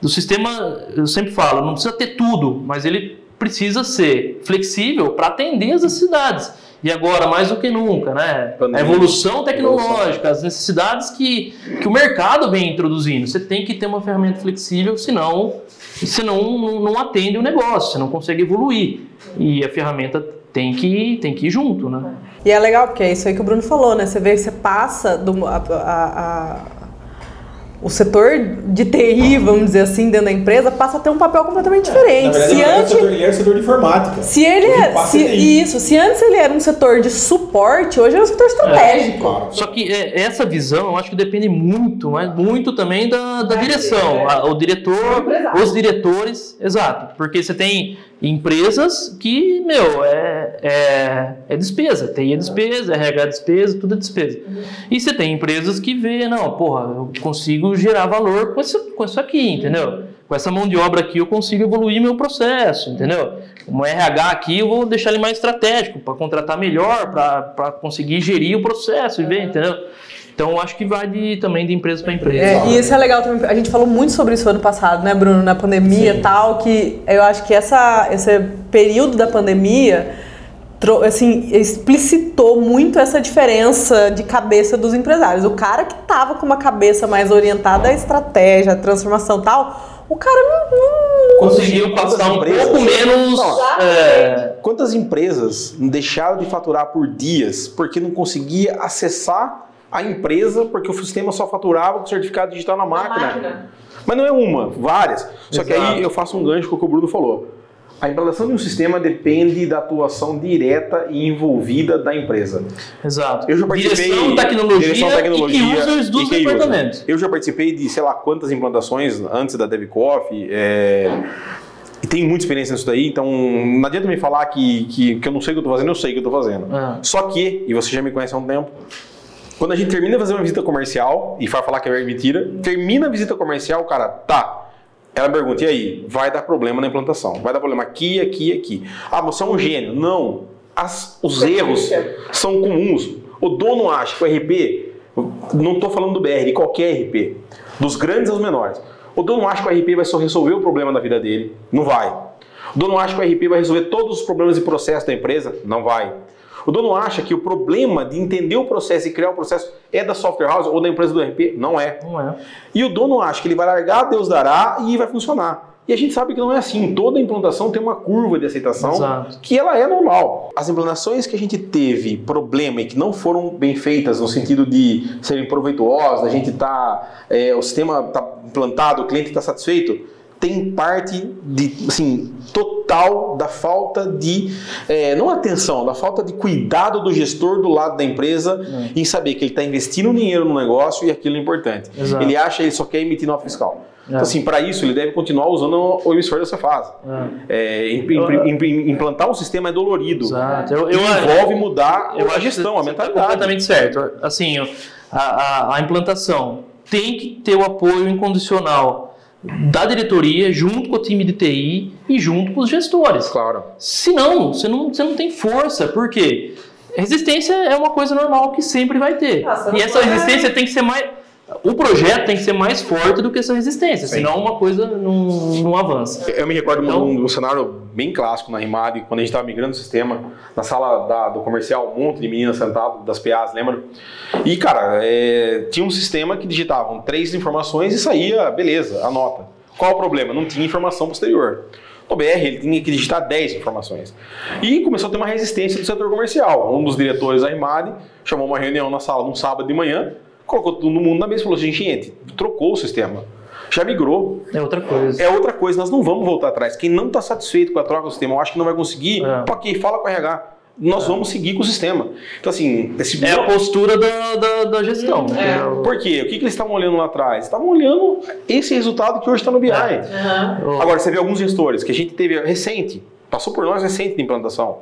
B: Do sistema, eu sempre falo, não precisa ter tudo, mas ele precisa ser flexível para atender as necessidades. E agora, mais do que nunca, né? A evolução tecnológica, as necessidades que, que o mercado vem introduzindo. Você tem que ter uma ferramenta flexível, senão, senão não, não atende o negócio, você não consegue evoluir. E a ferramenta tem que, tem que ir junto, né?
A: E é legal, porque é isso aí que o Bruno falou, né? Você vê que você passa do, a, a o setor de TI, vamos dizer assim, dentro da empresa, passa a ter um papel completamente diferente. Na
C: verdade, se antes, o setor, ele era o setor de informática.
A: Se ele é, se, isso, se antes ele era um setor de suporte, hoje é um setor estratégico. É, claro.
B: Só que é, essa visão, eu acho que depende muito, mas muito também da, da direção. É. O diretor, os diretores, exato. Porque você tem empresas que, meu, é, é, é despesa. Tem a despesa, RH despesa, tudo é despesa. E você tem empresas que vê, não, porra, eu consigo gerar valor com isso, com isso aqui, entendeu? Com essa mão de obra aqui eu consigo evoluir meu processo, entendeu? Um RH aqui eu vou deixar ele mais estratégico para contratar melhor, para conseguir gerir o processo e ver, entendeu? Então, acho que vai de, também de empresa para empresa.
A: É, e isso é legal também. A gente falou muito sobre isso ano passado, né, Bruno? Na pandemia e tal, que eu acho que essa, esse período da pandemia assim, explicitou muito essa diferença de cabeça dos empresários. O cara que estava com uma cabeça mais orientada à estratégia, à transformação e tal, o cara não,
B: não conseguiu passar um pouco menos.
C: É... Quantas empresas deixaram de faturar por dias porque não conseguia acessar a empresa, porque o sistema só faturava com certificado digital na máquina. na máquina. Mas não é uma, várias. Só Exato. que aí eu faço um gancho com o que o Bruno falou. A implantação de um sistema depende da atuação direta e envolvida da empresa.
B: Exato.
C: Eu já participei
B: direção, tecnologia, direção, tecnologia e que usa os dois departamentos.
C: Eu já participei de sei lá quantas implantações antes da DevCoff. É, e tenho muita experiência nisso daí, então não adianta me falar que, que, que eu não sei o que eu estou fazendo, eu sei o que eu estou fazendo. É. Só que, e você já me conhece há um tempo, Quando a gente termina de fazer uma visita comercial e vai falar que é mentira, termina a visita comercial, cara, tá. Ela pergunta, e aí? Vai dar problema na implantação. Vai dar problema aqui, aqui, aqui. Ah, você é um gênio. Não. As, os erros são comuns. O dono acha que o RP, não estou falando do BR, de qualquer RP, dos grandes aos menores. O dono acha que o RP vai só resolver o problema da vida dele. Não vai. O dono acha que o RP vai resolver todos os problemas e processos da empresa. Não vai. O dono acha que o problema de entender o processo e criar o processo é da software house ou da empresa do RP? Não é.
B: Não é.
C: E o dono acha que ele vai largar, Deus dará e vai funcionar. E a gente sabe que não é assim. Toda implantação tem uma curva de aceitação Exato. que ela é normal. As implantações que a gente teve problema e que não foram bem feitas no sentido de serem proveituosas, a gente tá, é, o sistema está implantado, o cliente está satisfeito, tem parte de, assim, total da falta de, é, não atenção, da falta de cuidado do gestor do lado da empresa é. em saber que ele está investindo dinheiro no negócio e aquilo é importante. Exato. Ele acha que ele só quer emitir nota fiscal. É. Então, assim, para isso, ele deve continuar usando o emissor dessa fase. É. É, implantar um sistema é dolorido.
B: Exato. Eu,
C: eu, envolve mudar eu a gestão, a tá mentalidade.
B: completamente certo. Assim, a, a, a implantação tem que ter o apoio incondicional da diretoria, junto com o time de TI e junto com os gestores.
C: Claro.
B: Senão, você não, você não tem força. Por quê? Resistência é uma coisa normal que sempre vai ter. Nossa, e essa resistência tem que ser mais o projeto tem que ser mais forte do que essa resistência, Sim. senão uma coisa não, não avança.
C: Eu me recordo então, de um, um cenário bem clássico na Rimad, quando a gente estava migrando o sistema, na sala da, do comercial, um monte de meninas sentadas, das PAs, lembra? E, cara, é, tinha um sistema que digitavam três informações e saía, beleza, a nota. Qual o problema? Não tinha informação posterior. O BR ele tinha que digitar 10 informações. E começou a ter uma resistência do setor comercial. Um dos diretores da Rimad chamou uma reunião na sala num sábado de manhã colocou todo mundo na mesa e falou assim, gente, trocou o sistema. Já migrou.
B: É outra coisa.
C: É outra coisa, nós não vamos voltar atrás. Quem não está satisfeito com a troca do sistema, eu acho que não vai conseguir, é. ok, fala com o RH nós é. vamos seguir com o sistema. Então, assim,
B: esse... é a postura da, da, da gestão.
C: É. Por quê? O que, que eles estavam olhando lá atrás? Estavam olhando esse resultado que hoje está no BI. É. Uhum. Agora, você vê alguns gestores que a gente teve recente, passou por nós recente de implantação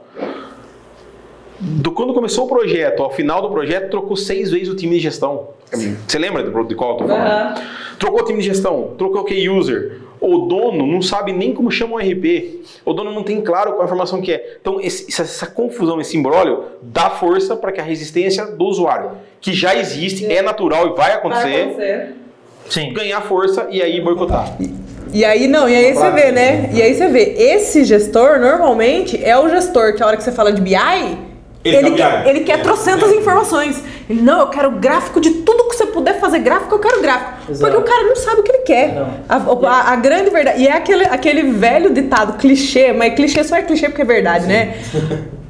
C: do quando começou o projeto ao final do projeto, trocou seis vezes o time de gestão. Você lembra de qual eu tô falando? Uhum. Trocou o time de gestão, trocou o key user. O dono não sabe nem como chama o RP. O dono não tem claro qual a informação que é. Então, esse, essa, essa, confusão, esse imbróglio, dá força para que a resistência do usuário, que já existe, Sim. é natural e vai acontecer, vai acontecer. Sim. ganhar força e aí boicotar.
A: E aí, não, e aí você vê, né? E aí você vê, esse gestor, normalmente, é o gestor que a hora que você fala de BI, ele, ele, quer, ele quer trocentas informações. Ele, não, eu quero gráfico de tudo que você puder fazer gráfico, eu quero gráfico. Exato. Porque o cara não sabe o que ele quer. A, a, a, grande verdade. E é aquele, aquele velho ditado, clichê, mas clichê só é clichê porque é verdade, Sim. né?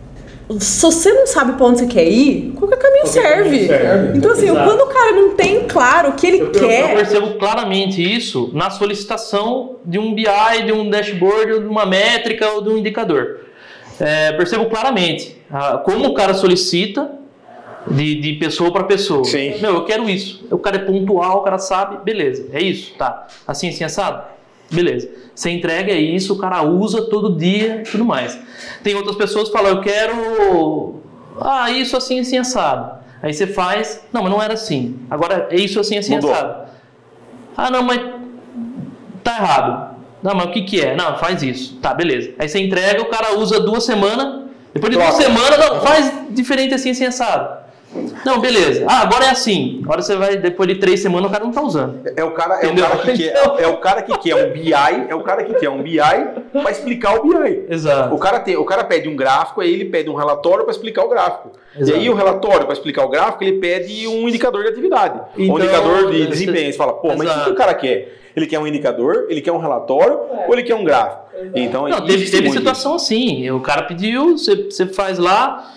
A: Se você não sabe pra onde você quer ir, qualquer caminho qualquer serve. Caminho serve. Então, assim, Exato. quando o cara não tem claro o que ele
B: eu,
A: quer.
B: Eu percebo claramente isso na solicitação de um BI, de um dashboard, de uma métrica ou de um indicador. É, percebo claramente como o cara solicita de, de pessoa para pessoa.
C: Sim.
B: Meu, eu quero isso. O cara é pontual, o cara sabe, beleza, é isso, tá. Assim, assim, assado? Beleza. Você entrega é isso, o cara usa todo dia tudo mais. Tem outras pessoas que falam, eu quero. Ah, isso assim, assim, assado. Aí você faz, não, mas não era assim. Agora é isso assim, assim, Mudou. assado. Ah, não, mas tá errado. Não, mas o que que é? Não, faz isso. Tá, beleza. Aí você entrega, o cara usa duas semanas, depois de Troca. duas semanas, não, faz diferente assim, assim, assado. Não, beleza. Ah, agora é assim. Agora você vai, depois de três semanas, o cara não tá usando.
C: É o cara, é o cara que quer, é o cara que quer um BI, é o cara que quer um BI para explicar o BI.
B: Exato.
C: O cara, tem, o cara pede um gráfico, aí ele pede um relatório para explicar o gráfico. Exato. E aí o relatório para explicar o gráfico, ele pede um indicador de atividade. Então, um indicador de desempenho. Você fala, pô, mas o que o cara quer? Ele quer um indicador, ele quer um relatório é. ou ele quer um gráfico? Então,
B: Não, teve, teve situação isso. assim. O cara pediu, você, você faz lá,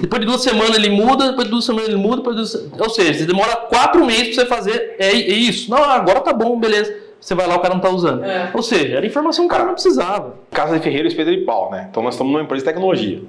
B: depois de duas semanas ele muda, depois de duas semanas ele muda, depois de duas... ou seja, você demora quatro meses para você fazer. É, é, isso. Não, agora tá bom, beleza. Você vai lá, o cara não tá usando. É. Ou seja, era informação que o cara não precisava.
C: Casa de Ferreiro e Espelho de Pau, né? Então nós estamos numa empresa de tecnologia.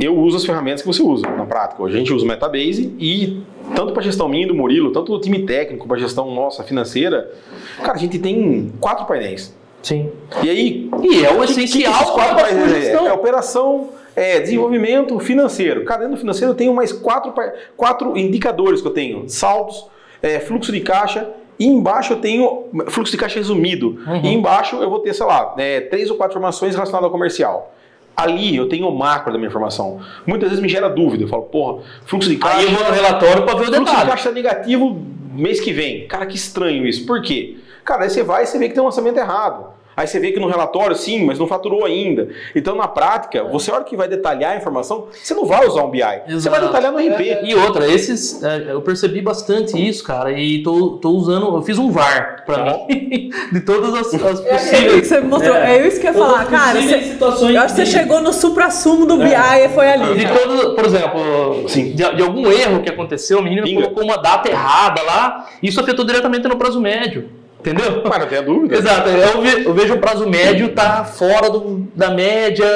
C: Eu uso as ferramentas que você usa na prática. A gente usa o Metabase e tanto para gestão minha do Murilo, tanto do time técnico para gestão nossa financeira, cara, a gente tem quatro painéis.
B: Sim.
C: E aí.
B: E é o essencial. Que,
C: quatro painéis é? é operação, É, desenvolvimento financeiro. Cara, dentro do financeiro eu tenho mais quatro, quatro indicadores que eu tenho. Saldos, é, fluxo de caixa e embaixo eu tenho fluxo de caixa resumido. Uhum. E embaixo eu vou ter, sei lá, é, três ou quatro informações relacionadas ao comercial. Ali eu tenho o macro da minha informação. Muitas vezes me gera dúvida. Eu falo, porra, fluxo de caixa.
B: Aí eu vou no relatório para ver o detalhe.
C: Fluxo de caixa tá negativo mês que vem. Cara, que estranho isso. Por quê? Cara, aí você vai e você vê que tem um orçamento errado. Aí você vê que no relatório, sim, mas não faturou ainda. Então, na prática, você, a hora que vai detalhar a informação, você não vai usar um BI. Exato. Você vai detalhar no RP.
B: E outra, esses, é, eu percebi bastante isso, cara, e tô, tô usando, eu fiz um VAR pra tá. mim, de todas as, as é, possíveis. É,
A: que você mostrou, é, é isso que eu ia falar, cara. Você, eu acho que você chegou no supra-sumo do BI e foi ali.
B: De todo, por exemplo, sim. De, de, algum erro que aconteceu, o menino Pinga. colocou uma data errada lá, isso afetou diretamente no prazo médio. Entendeu?
C: Mas não tenha dúvida.
B: Exato. Eu, vejo o prazo médio tá fora do, da média.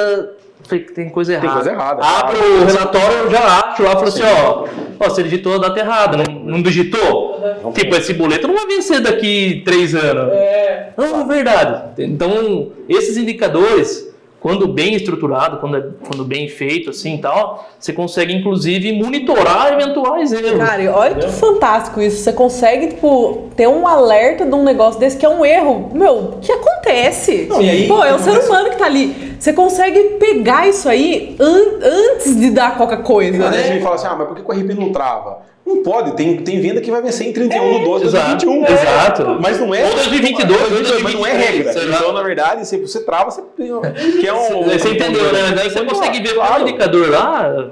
B: Tem coisa errada.
C: Tem coisa errada.
B: Abre o relatório, eu já acho lá, falo assim, ó, ó, você digitou a data errada, não, não digitou? Não tipo, esse boleto não vai vencer daqui três anos. É. Não, é verdade. Então, esses indicadores quando bem estruturado, quando, é, quando bem feito, assim e tal, você consegue, inclusive, monitorar eventuais erros.
A: Cara, olha que fantástico isso. Você consegue, tipo, ter um alerta de um negócio desse que é um erro. Meu, que acontece? Não, aí, Pô, é o ser humano que tá ali. Você consegue pegar isso aí an antes de dar qualquer coisa, né?
C: A gente fala assim, ah, mas por que o RP não trava? Não pode, tem, tem venda que vai vencer em 31 é, do 12 de 2021.
B: É. Exato.
C: Mas não é.
B: Ou 2022, 2022,
C: mas não é regra. Então, na verdade, se você trava, você.
B: Que é um, você entendeu, né? Daí você consegue ver claro. o indicador lá.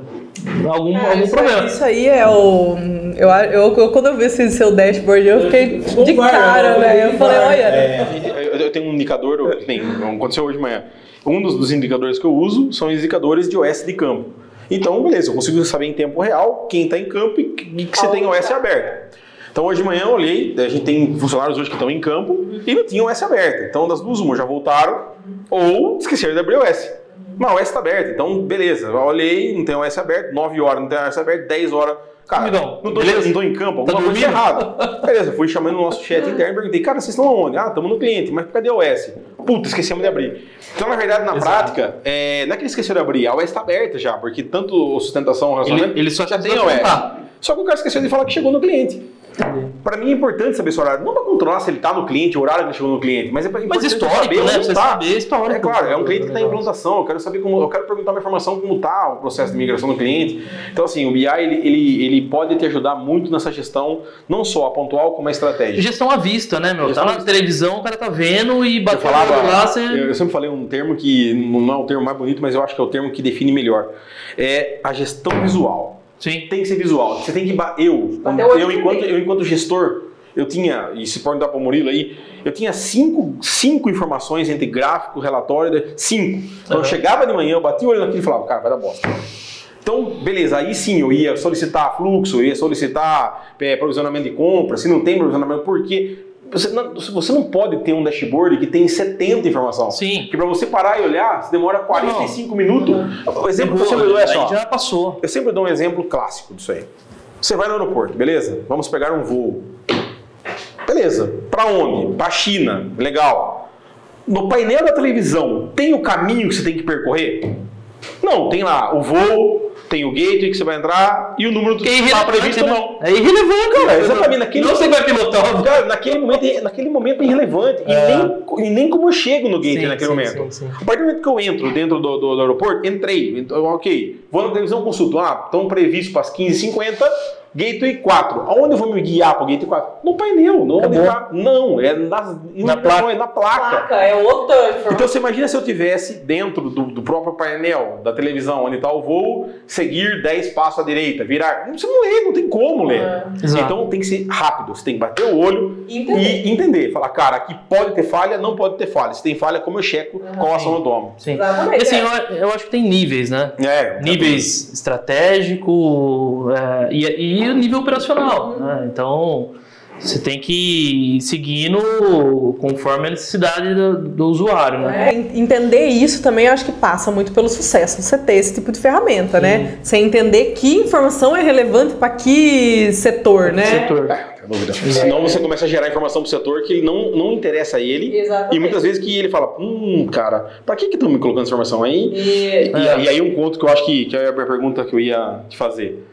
B: Algum, é, algum
A: isso
B: problema.
A: Aí, isso aí é o. Eu, eu, eu, quando eu vi esse seu dashboard, eu fiquei de cara, velho. Eu falei, olha.
C: É, eu tenho um indicador, nem, aconteceu hoje de manhã. Um dos, dos indicadores que eu uso são indicadores de OS de campo. Então, beleza, eu consigo saber em tempo real quem está em campo e que você tem OS aberto. Então, hoje de manhã eu olhei, a gente tem funcionários hoje que estão em campo e não tinham OS aberto. Então, das duas, uma já voltaram ou esqueceram de abrir o OS. Mas o OS está aberto, então beleza. Eu olhei, não tem OS aberto, 9 horas não tem OS aberto, 10 horas Cara, Amigão, não, tô, não tô em campo, alguma tá coisa errada. Beleza, fui chamando o nosso chat interno e perguntei, cara, vocês estão aonde? Ah, estamos no cliente, mas cadê o OS? Puta, esquecemos de abrir. Então, na verdade, na Exato. prática, é, não é que ele esqueceu de abrir, a OS está aberta já, porque tanto sustentação,
B: relacionamento, ele, ele só já tem a OS.
C: Só que o cara esqueceu de falar que chegou no cliente. Para mim é importante saber esse horário. Não para controlar se ele está no cliente, o horário que ele chegou no cliente, mas é para
B: mas histórico, saber né? Você tá. saber histórico.
C: É claro, é um cliente que está em implantação. Eu quero saber como, eu quero perguntar uma informação como está o processo de migração do cliente. Então assim, o BI ele, ele, ele pode te ajudar muito nessa gestão, não só a pontual como a estratégia.
B: Gestão à vista, né, meu? Gestão tá na televisão, o cara tá vendo e batendo lá. Você...
C: Eu, eu sempre falei um termo que não é o termo mais bonito, mas eu acho que é o termo que define melhor. É a gestão visual.
B: Sim.
C: Tem que ser visual. Você tem que. Eu, eu, enquanto, eu enquanto gestor, eu tinha, e se pode dar para o Murilo aí, eu tinha cinco, cinco informações entre gráfico, relatório, cinco. Então uhum. eu chegava de manhã, eu batia o olho naquilo e falava, cara, vai dar bosta. Então, beleza, aí sim eu ia solicitar fluxo, eu ia solicitar é, provisionamento de compra, se não tem provisionamento, por quê? Você não, você não pode ter um dashboard que tem 70 informações.
B: Sim.
C: Que para você parar e olhar, você demora 45 não. minutos. O exemplo que eu sempre dou é só.
B: Já passou.
C: Eu sempre dou um exemplo clássico disso aí. Você vai no aeroporto, beleza? Vamos pegar um voo. Beleza. Para onde? Para China. Legal. No painel da televisão, tem o caminho que você tem que percorrer? Não, tem lá o voo, tem o gateway que você vai entrar e o número do
B: que está previsto
C: né? não.
B: É irrelevante, cara.
C: É, exatamente. Naquele,
B: não você vai pilotar.
C: Cara, naquele momento, naquele momento é irrelevante. É. E, nem, e nem como eu chego no gateway sim, naquele sim, momento. Sim, a partir do momento que eu entro dentro do, do, do aeroporto, entrei. Então, ok. Vou na televisão, consulto. Ah, estão previstos para as 15h50 Gateway 4. Aonde eu vou me guiar para o Gateway 4? No painel, não tá. Não, é nas,
B: na, placa.
C: É na placa.
A: placa. É outra informação.
C: Então você imagina se eu tivesse dentro do, do próprio painel da televisão, onde está o voo, seguir 10 passos à direita, virar. Você não lê, não tem como ler. Ah. Então tem que ser rápido, você tem que bater o olho entender. e entender. Falar, cara, aqui pode ter falha, não pode ter falha. Se tem falha, como eu checo, ah, qual ação eu tomo.
B: Sim. Exatamente. Assim, eu, eu, acho que tem níveis, né?
C: É.
B: Níveis estratégico é, e, e o nível operacional. Né? Então, Você tem que ir seguindo conforme a necessidade do, do usuário, né?
A: É, entender isso também eu acho que passa muito pelo sucesso você ter esse tipo de ferramenta, né? Sim. né? Você entender que informação é relevante para que setor, né?
B: Setor.
C: É, dúvida. Senão você começa a gerar informação pro setor que não, não interessa a ele. Exatamente. E muitas vezes que ele fala, hum, cara, pra que estão me colocando essa informação aí? E, e, e aí um ponto que eu acho que, que é a pergunta que eu ia te fazer.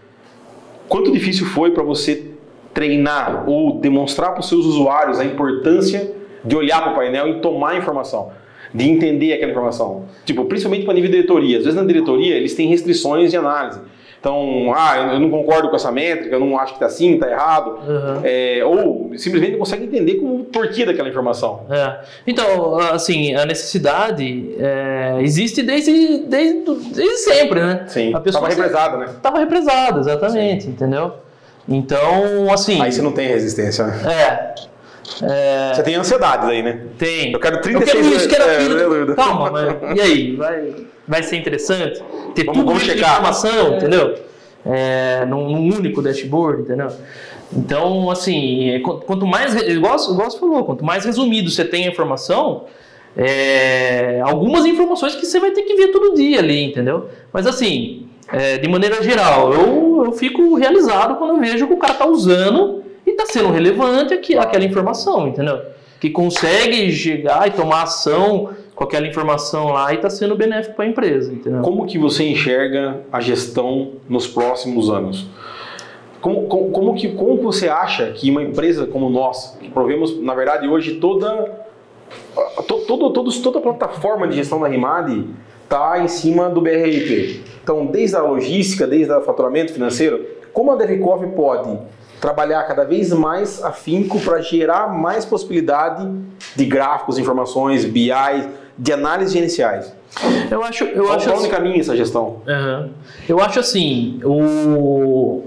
C: Quanto difícil foi para você treinar ou demonstrar para os seus usuários a importância de olhar para o painel e tomar informação, de entender aquela informação. Tipo, principalmente para nível de diretoria. Às vezes na diretoria eles têm restrições de análise. Então, ah, eu não concordo com essa métrica, eu não acho que está assim, está errado. Uhum. É, ou simplesmente não consegue entender como o porquê daquela informação.
B: É. Então, assim, a necessidade é, existe desde, desde, desde sempre, né?
C: Sim, estava represada, né?
B: Estava represada, exatamente, Sim. entendeu? Então, assim.
C: Aí você não tem resistência, né?
B: É.
C: É... Você tem ansiedade aí, né?
B: Tem.
C: Eu quero 36
B: eu quero isso, quero aquilo. É, Calma, mas e aí? Vai, vai ser interessante? Ter vamos, tudo vamos checar. informação, entendeu? É, num, num, único dashboard, entendeu? Então, assim, é, quanto mais, igual, igual você falou, quanto mais resumido você tem a informação, é, algumas informações que você vai ter que ver todo dia ali, entendeu? Mas assim, é, de maneira geral, eu, eu fico realizado quando eu vejo que o cara está usando e está sendo relevante aqui, aquela informação, entendeu? Que consegue chegar e tomar ação com aquela informação lá e está sendo benéfico para a empresa, entendeu?
C: Como que você enxerga a gestão nos próximos anos? Como, como, como, que, como você acha que uma empresa como nós, que provemos, na verdade, hoje toda, todo, todos, toda a plataforma de gestão da Rimad está em cima do BRIP. Então, desde a logística, desde o faturamento financeiro, como a DevCoff pode trabalhar cada vez mais afinco para gerar mais possibilidade de gráficos, informações, BI, de análises iniciais?
B: Eu acho, eu Qual,
C: acho
B: qual
C: assim, o caminho essa gestão?
B: Uhum. Eu acho assim, o,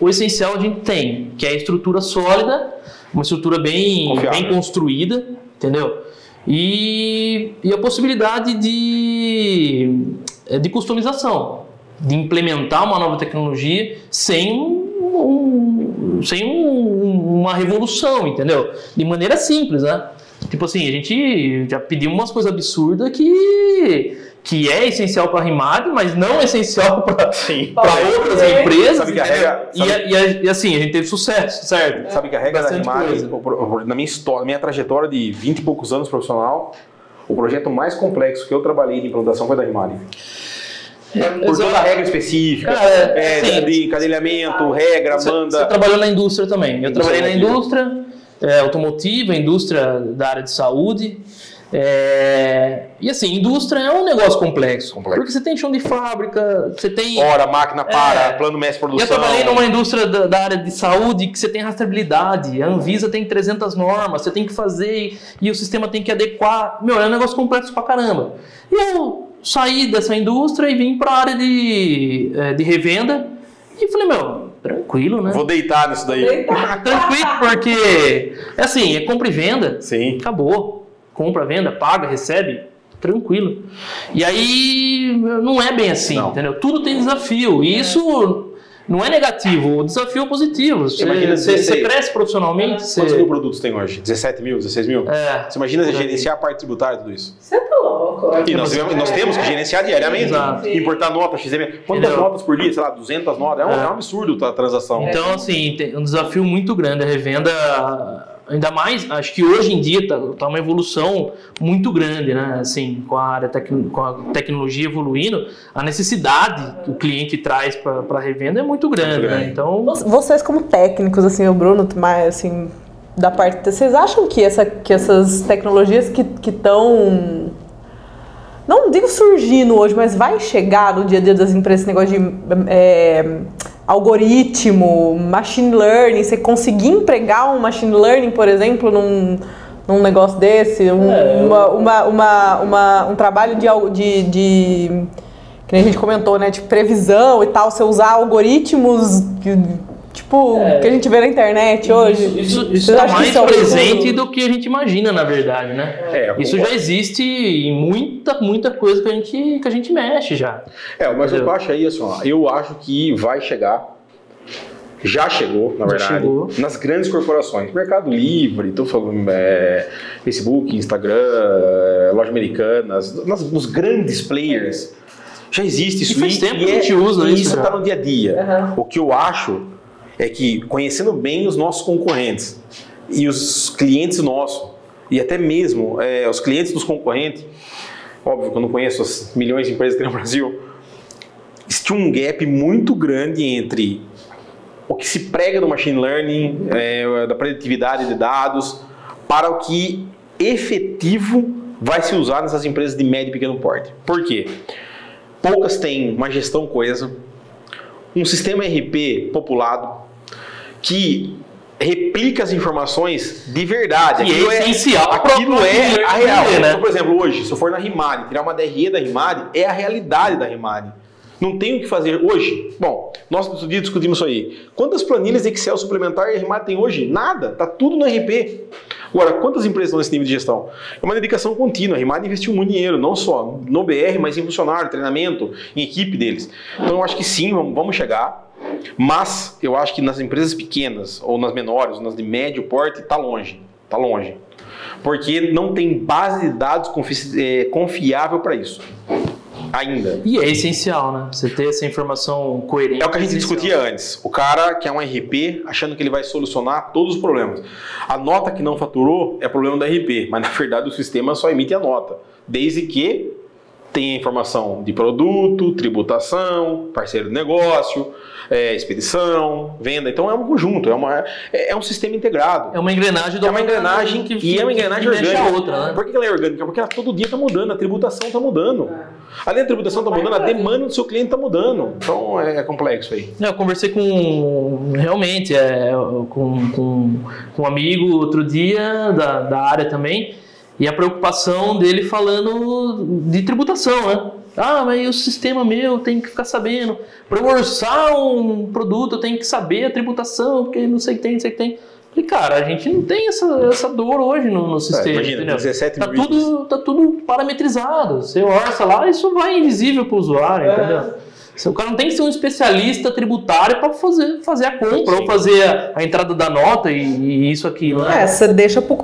B: o essencial a gente tem, que é a estrutura sólida, uma estrutura bem, bem construída, entendeu? E, e a possibilidade de, de customização, de implementar uma nova tecnologia sem, um, sem um, uma revolução, entendeu? De maneira simples, né? Tipo assim, a gente já pediu umas coisas absurdas que que é essencial para a Rimad, mas não é essencial para outras é. empresas. Sabe que a regra, sabe, e, e, assim, a gente teve sucesso, certo?
C: É. Sabe que a regra Bastante da Rimad, na minha história, minha trajetória de 20 e poucos anos profissional, o projeto mais complexo que eu trabalhei de implantação foi da Rimad. É, Por toda a regra específica, Cara, é, de cadeamento, regra, você, manda.
B: Você trabalhou na indústria também. Eu trabalhei na indústria é, automotiva, indústria da área de saúde. É... E assim, indústria é um negócio complexo, complexo. Porque você tem chão de fábrica, você tem.
C: Hora, máquina para, é... plano mestre produção.
B: Eu trabalhei numa indústria da, da, área de saúde que você tem rastreabilidade. A Anvisa tem 300 normas, você tem que fazer e o sistema tem que adequar. Meu, é um negócio complexo pra caramba. E eu saí dessa indústria e vim para a área de, é, de revenda e falei, meu, tranquilo, né?
C: Vou deitar nisso daí.
B: Deitar. tranquilo, porque é assim, é compra e venda.
C: Sim.
B: Acabou compra, venda, paga, recebe, tranquilo. E aí não é bem assim, não. entendeu? Tudo tem desafio. E isso não é negativo, o desafio é positivo. Você, imagina, você, você cresce profissionalmente.
C: Você... Quantos mil produtos tem hoje? 17 mil, 16 mil?
B: É.
C: Você imagina gerenciar a parte tributária de tudo isso?
A: Você tá louco.
C: E nós, nós temos que gerenciar diariamente. Exato. Importar notas, XML. Quantas Entendeu? notas por dia? Sei lá, 200 notas. É um, é. é um absurdo a transação.
B: Então, assim, tem um desafio muito grande. A revenda ainda mais, acho que hoje em dia está tá uma evolução muito grande, né? Assim, com a área tec, com a tecnologia evoluindo, a necessidade que o cliente traz para a revenda é muito grande. Né? Então,
A: vocês como técnicos, assim, o Bruno, mais assim, da parte, vocês acham que essa, que essas tecnologias que estão não digo surgindo hoje, mas vai chegar no dia a dia das empresas esse negócio de é, algoritmo, machine learning, você conseguir empregar um machine learning, por exemplo, num, num negócio desse, um, é, uma, uma, uma, uma, um trabalho de, de, de que a gente comentou, né, de previsão e tal, você usar algoritmos tipo, é, que a gente vê na internet hoje.
B: Isso, isso está mais é presente do que a gente imagina, na verdade, né? É, isso já existe em muita, muita coisa que a gente, que a gente mexe já.
C: É, mas Entendeu? eu acho aí, assim, ó, eu acho que vai chegar Já chegou, na verdade, chegou. nas grandes corporações. Mercado Livre, tô falando, é, Facebook, Instagram, é, loja americana, nas, nos grandes players. Já existe isso.
B: E faz tempo e que a gente é, usa
C: isso. Isso está no dia a dia. Uhum. O que eu acho é que, conhecendo bem os nossos concorrentes e os clientes nossos, e até mesmo é, os clientes dos concorrentes, óbvio que eu não conheço as milhões de empresas que tem no Brasil, existe um gap muito grande entre o que se prega do machine learning, é, da preditividade de dados, para o que efetivo vai se usar nessas empresas de médio e pequeno porte. Por quê? Poucas têm uma gestão coesa, um sistema RP populado, que replica as informações de verdade.
B: Que aquilo é essencial.
C: É, aquilo é a real. Né? Então, por exemplo, hoje, se eu for na Rimad, tirar uma DRE da Rimad, é a realidade da Rimad. Não tem o que fazer hoje. Bom, nós outro dia discutimos isso aí. Quantas planilhas Excel suplementar a Rimad tem hoje? Nada. Tá tudo no RP. Agora, quantas empresas estão nesse nível de gestão? É uma dedicação contínua. A Rimad investiu muito dinheiro, não só no BR, mas em funcionário, treinamento, em equipe deles. Então, eu acho que sim, vamos chegar. Mas eu acho que nas empresas pequenas, ou nas menores, ou nas de médio porte, está longe. Está longe. Porque não tem base de dados é, confiável para isso. Ainda.
B: E é essencial, né? Você ter essa informação coerente.
C: É o que a gente é discutia antes. O cara quer um RP achando que ele vai solucionar todos os problemas. A nota que não faturou é problema do RP, mas na verdade o sistema só emite a nota. Desde que tenha informação de produto, tributação, parceiro de negócio, é, expedição, venda. Então é um conjunto, é, uma, é, é, um sistema integrado.
B: É uma engrenagem do
C: É uma engrenagem que, e é uma engrenagem orgânica. A outra, né? Por que ela é orgânica? Porque ela todo dia está mudando, a tributação está mudando. Além da tributação está mudando, a demanda do seu cliente está mudando. Então é, é complexo aí.
B: Eu conversei com, realmente, é, com, com, com um amigo outro dia da, da área também, e a preocupação dele falando de tributação, né? Ah, mas o sistema meu tem que ficar sabendo. Para eu orçar um produto, eu tenho que saber a tributação, porque não sei o que tem, não sei o que tem. Falei, cara, a gente não tem essa, essa dor hoje no, no é, sistema. É, imagina, entendeu?
C: 17
B: tá tudo, tá tudo parametrizado. Você orça lá, isso vai invisível para o usuário, é. entendeu? O cara não tem que ser um especialista tributário para fazer, fazer a compra Sim. ou fazer a, a, entrada da nota e, e isso aqui. Né?
A: É, você deixa pro,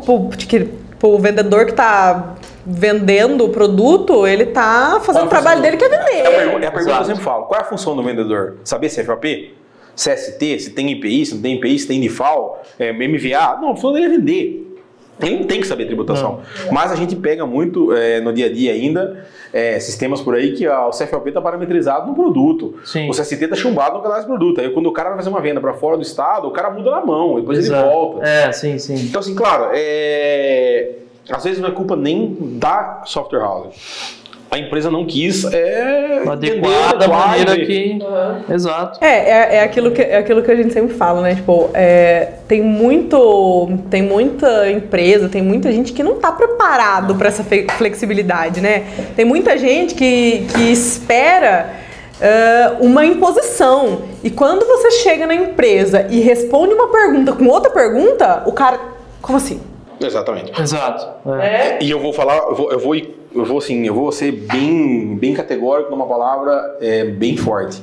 A: pro, pro vendedor que está vendendo o produto, ele está fazendo o trabalho dele que é vender.
C: É a, pergunta, é a pergunta que eu sempre falo. Qual é a função do vendedor? Saber se é FAP? CST, se tem IPI, se não tem IPI, se tem NIFAL, é, MVA. Não, a função dele é vender. Ele tem que saber tributação. Não. Mas a gente pega muito é, no dia a dia ainda é, sistemas por aí que o CFLP está parametrizado no produto.
B: Sim.
C: O CST está chumbado no cadastro de produto. Aí quando o cara vai fazer uma venda para fora do estado, o cara muda na mão, depois Exato. ele volta.
B: É, sim, sim.
C: Então, assim, claro, é às vezes não é culpa nem da software house. A empresa não quis é,
B: adequar da maneira que. Uhum. Exato.
A: É, é, é, aquilo que, é aquilo que a gente sempre fala, né? Tipo, é, tem muito. Tem muita empresa, tem muita gente que não está preparado para essa flexibilidade, né? Tem muita gente que, que espera uh, uma imposição. E quando você chega na empresa e responde uma pergunta com outra pergunta, o cara. Como assim?
C: Exatamente.
B: Exato.
C: É. E eu vou falar, eu vou, eu vou, eu vou, assim, eu vou ser bem, bem categórico numa palavra é, bem forte.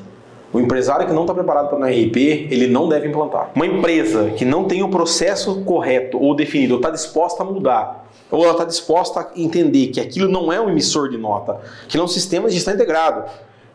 C: O empresário que não está preparado para o RP, ele não deve implantar. Uma empresa que não tem o processo correto ou definido, ou está disposta a mudar, ou ela está disposta a entender que aquilo não é um emissor de nota, que é um sistema de gestão integrado,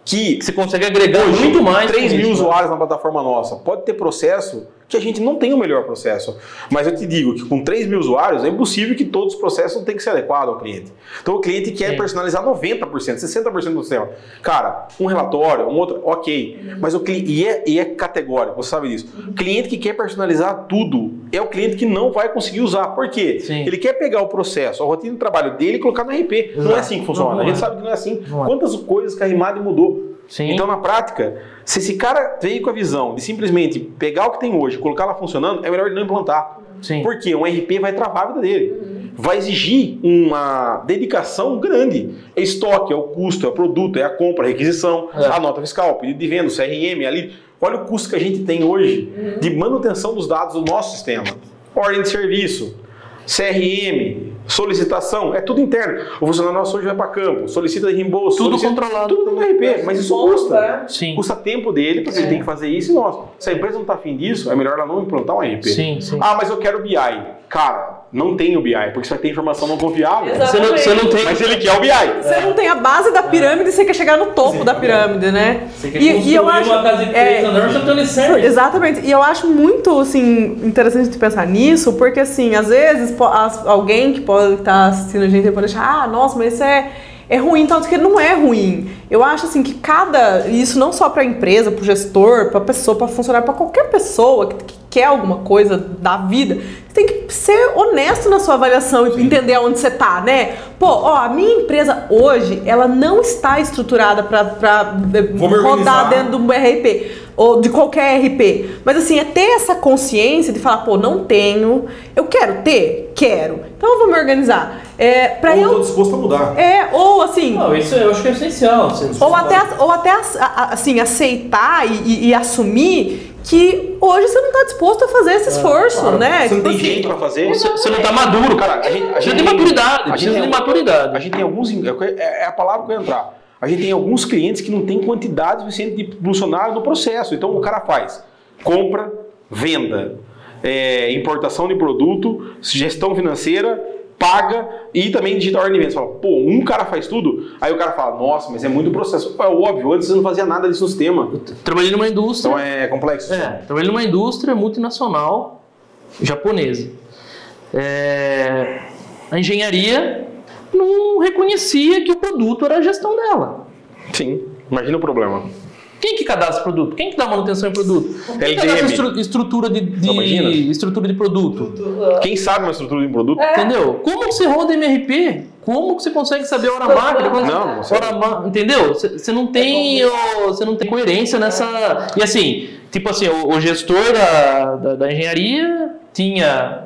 C: que
B: você consegue agregar hoje, muito mais.
C: 3 mil usuários na plataforma nossa. Pode ter processo que a gente não tem o melhor processo. Mas eu te digo que com 3 mil usuários é impossível que todos os processos tenham que ser adequados ao cliente. Então o cliente quer Sim. personalizar 90%, 60% do sistema. Cara, um relatório, um outro, ok. Mas o cliente, e é, e é categórico, você sabe disso. O cliente que quer personalizar tudo é o cliente que não vai conseguir usar. Por quê?
B: Sim.
C: Ele quer pegar o processo, a rotina de trabalho dele e colocar no RP. Exato. Não é assim que funciona. Não, não a gente é. sabe que não é assim. Não é. Quantas coisas que a Rimad mudou.
B: Sim.
C: Então, na prática, se esse cara veio com a visão de simplesmente pegar o que tem hoje, colocar lá funcionando, é melhor ele não implantar.
B: Sim.
C: Porque um RP vai travar a vida dele. Vai exigir uma dedicação grande. É estoque, é o custo, é o produto, é a compra, a requisição, é. a nota fiscal, o pedido de venda, o CRM ali. Olha o custo que a gente tem hoje de manutenção dos dados do nosso sistema. Ordem de serviço, CRM, solicitação, é tudo interno. O funcionário nosso hoje vai para campo, solicita reembolso.
B: Tudo
C: solicita,
B: controlado.
C: Tudo no RP, mas isso custa.
A: É.
B: Sim.
C: Custa tempo dele, porque ele tem que fazer isso e nós. Se a empresa não está afim disso, é melhor ela não implantar um RP.
B: Sim, sim.
C: Ah, mas eu quero BI. Cara, não tem o BI, porque você vai ter informação não confiável.
B: Você não, você não tem.
C: Mas ele quer o BI.
A: Você não tem a base da pirâmide, você quer chegar no topo da pirâmide, né?
D: Você quer construir uma casa de três
A: é,
D: andares.
A: Exatamente. E eu acho muito, assim, interessante de pensar nisso, porque, assim, às vezes alguém que pode estar assistindo a gente pode achar, ah, nossa, mas isso é, é ruim, tanto que não é ruim. Eu acho, assim, que cada... Isso não só para a empresa, para o gestor, para a pessoa, para funcionário, para qualquer pessoa que, que quer alguma coisa da vida, tem que ser honesto na sua avaliação e entender aonde você tá, né? Pô, ó, a minha empresa hoje, ela não está estruturada para
E: me
A: rodar
E: organizar.
A: dentro do RP ou de qualquer RP. Mas assim, é ter essa consciência de falar, pô, não tenho, eu quero ter? Quero. Então eu vou me organizar. É, pra
E: Ou eu tô disposto a mudar.
A: É, ou assim.
D: Não, isso eu acho que é essencial. Você-
A: Ou até, ou até assim, aceitar e, e- e assumir que hoje você não está disposto a fazer esse esforço,
C: Claro,
A: né?
C: Você não
A: Tipo
C: tem
A: assim,
C: jeito pra fazer.
B: Você, você não tá maduro,
C: Cara, a gente, a gente tem-
B: maturidade,
C: a gente tem-
B: maturidade.
C: A gente tem alguns. É é a palavra que eu ia entrar. A gente tem alguns clientes que não tem quantidade suficiente de funcionário no processo. Então o cara faz compra, venda, é, importação de produto, gestão financeira, paga e também digital venda. Você fala, pô, um cara faz tudo. Aí o cara fala, nossa, mas é muito processo. É óbvio, antes você não fazia nada disso no sistema.
B: Trabalhei numa indústria.
C: Então é complexo.
B: É, trabalhei numa indústria multinacional japonesa. É, a engenharia não reconhecia que o produto era a gestão dela.
C: Sim. Imagina o problema.
B: Quem que cadastra produto? Quem que dá manutenção em produto? Quem
C: LDM.
B: cadastra estru- estrutura de, de- estrutura de produto?
C: Quem sabe uma estrutura de produto?
B: Entendeu? Como que você roda MRP? Como que você consegue saber a hora máquina?
C: Não, não sei.
B: hora ma- entendeu? Você não tem você não tem coerência nessa e assim tipo assim o, o gestor da, da, da engenharia tinha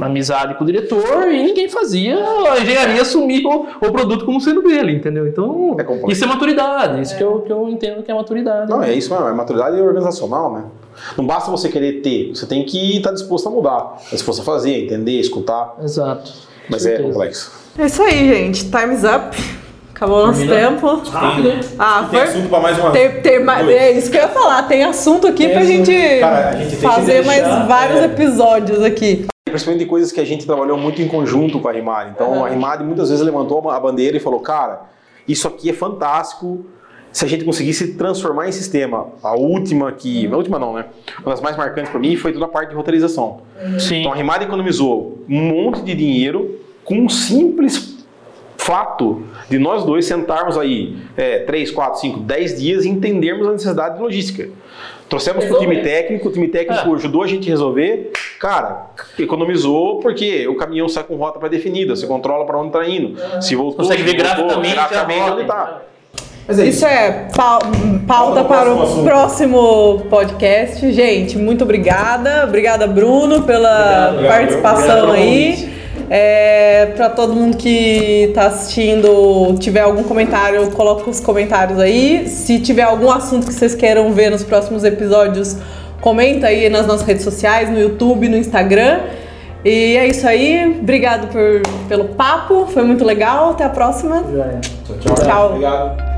B: uma amizade com o diretor e ninguém fazia a engenharia assumir o, o produto como sendo dele, entendeu? Então
C: É
B: isso é maturidade, isso que eu, que eu entendo que é maturidade.
C: Não, é isso mesmo, é maturidade organizacional, né? Não basta você querer ter, você tem que estar disposto a mudar, tá disposto a fazer, entender, escutar,
B: Exato.
C: mas é complexo.
A: É isso aí, gente. Time's up. Acabou o nosso tempo.
D: Rápido, hein?
A: Ah,
E: Tem
A: foi.
E: assunto pra mais uma.
A: Tem, tem mais, é isso que eu ia falar. Tem assunto aqui
D: Tem
A: pra
D: assunto.
A: gente,
E: Cara, a gente
A: fazer
E: deixar,
A: mais vários
E: é.
A: episódios aqui.
C: Principalmente de coisas que a gente trabalhou muito em conjunto com a Rimari. Então a Rimari muitas vezes levantou a bandeira e falou, cara, isso aqui é fantástico. Se a gente conseguisse transformar em sistema, a última que. A última não, né? Uma das mais marcantes para mim foi toda a parte de roteirização.
B: Sim.
C: Então a Rimari economizou um monte de dinheiro com um simples fato de nós dois sentarmos aí é, 3, 4, 5, 10 dias e entendermos a necessidade de logística. Trouxemos para o time técnico, o time técnico
B: É.
C: ajudou a gente a resolver. Cara, economizou porque o caminhão sai com rota pré-definida, você controla para onde está indo. Se voltou,
B: Consegue
C: se
B: ver
C: voltou,
B: graficamente a
C: graficamente
B: rota.
C: onde está.
E: É isso.
A: Isso é pau- pauta
E: Pauta
A: para o
E: próximo
A: próximo podcast. Gente, muito obrigada. Obrigada, Bruno, pela
D: Obrigado,
A: participação
D: obrigado
A: aí. É, para todo mundo que está assistindo, tiver algum comentário, coloca os comentários aí. Se tiver algum assunto que vocês queiram ver nos próximos episódios, comenta aí nas nossas redes sociais, no YouTube, no Instagram. E é isso aí. Obrigado por, pelo papo, foi muito legal. Até a próxima.
E: Tchau, tchau.
A: Tchau.
E: Obrigado.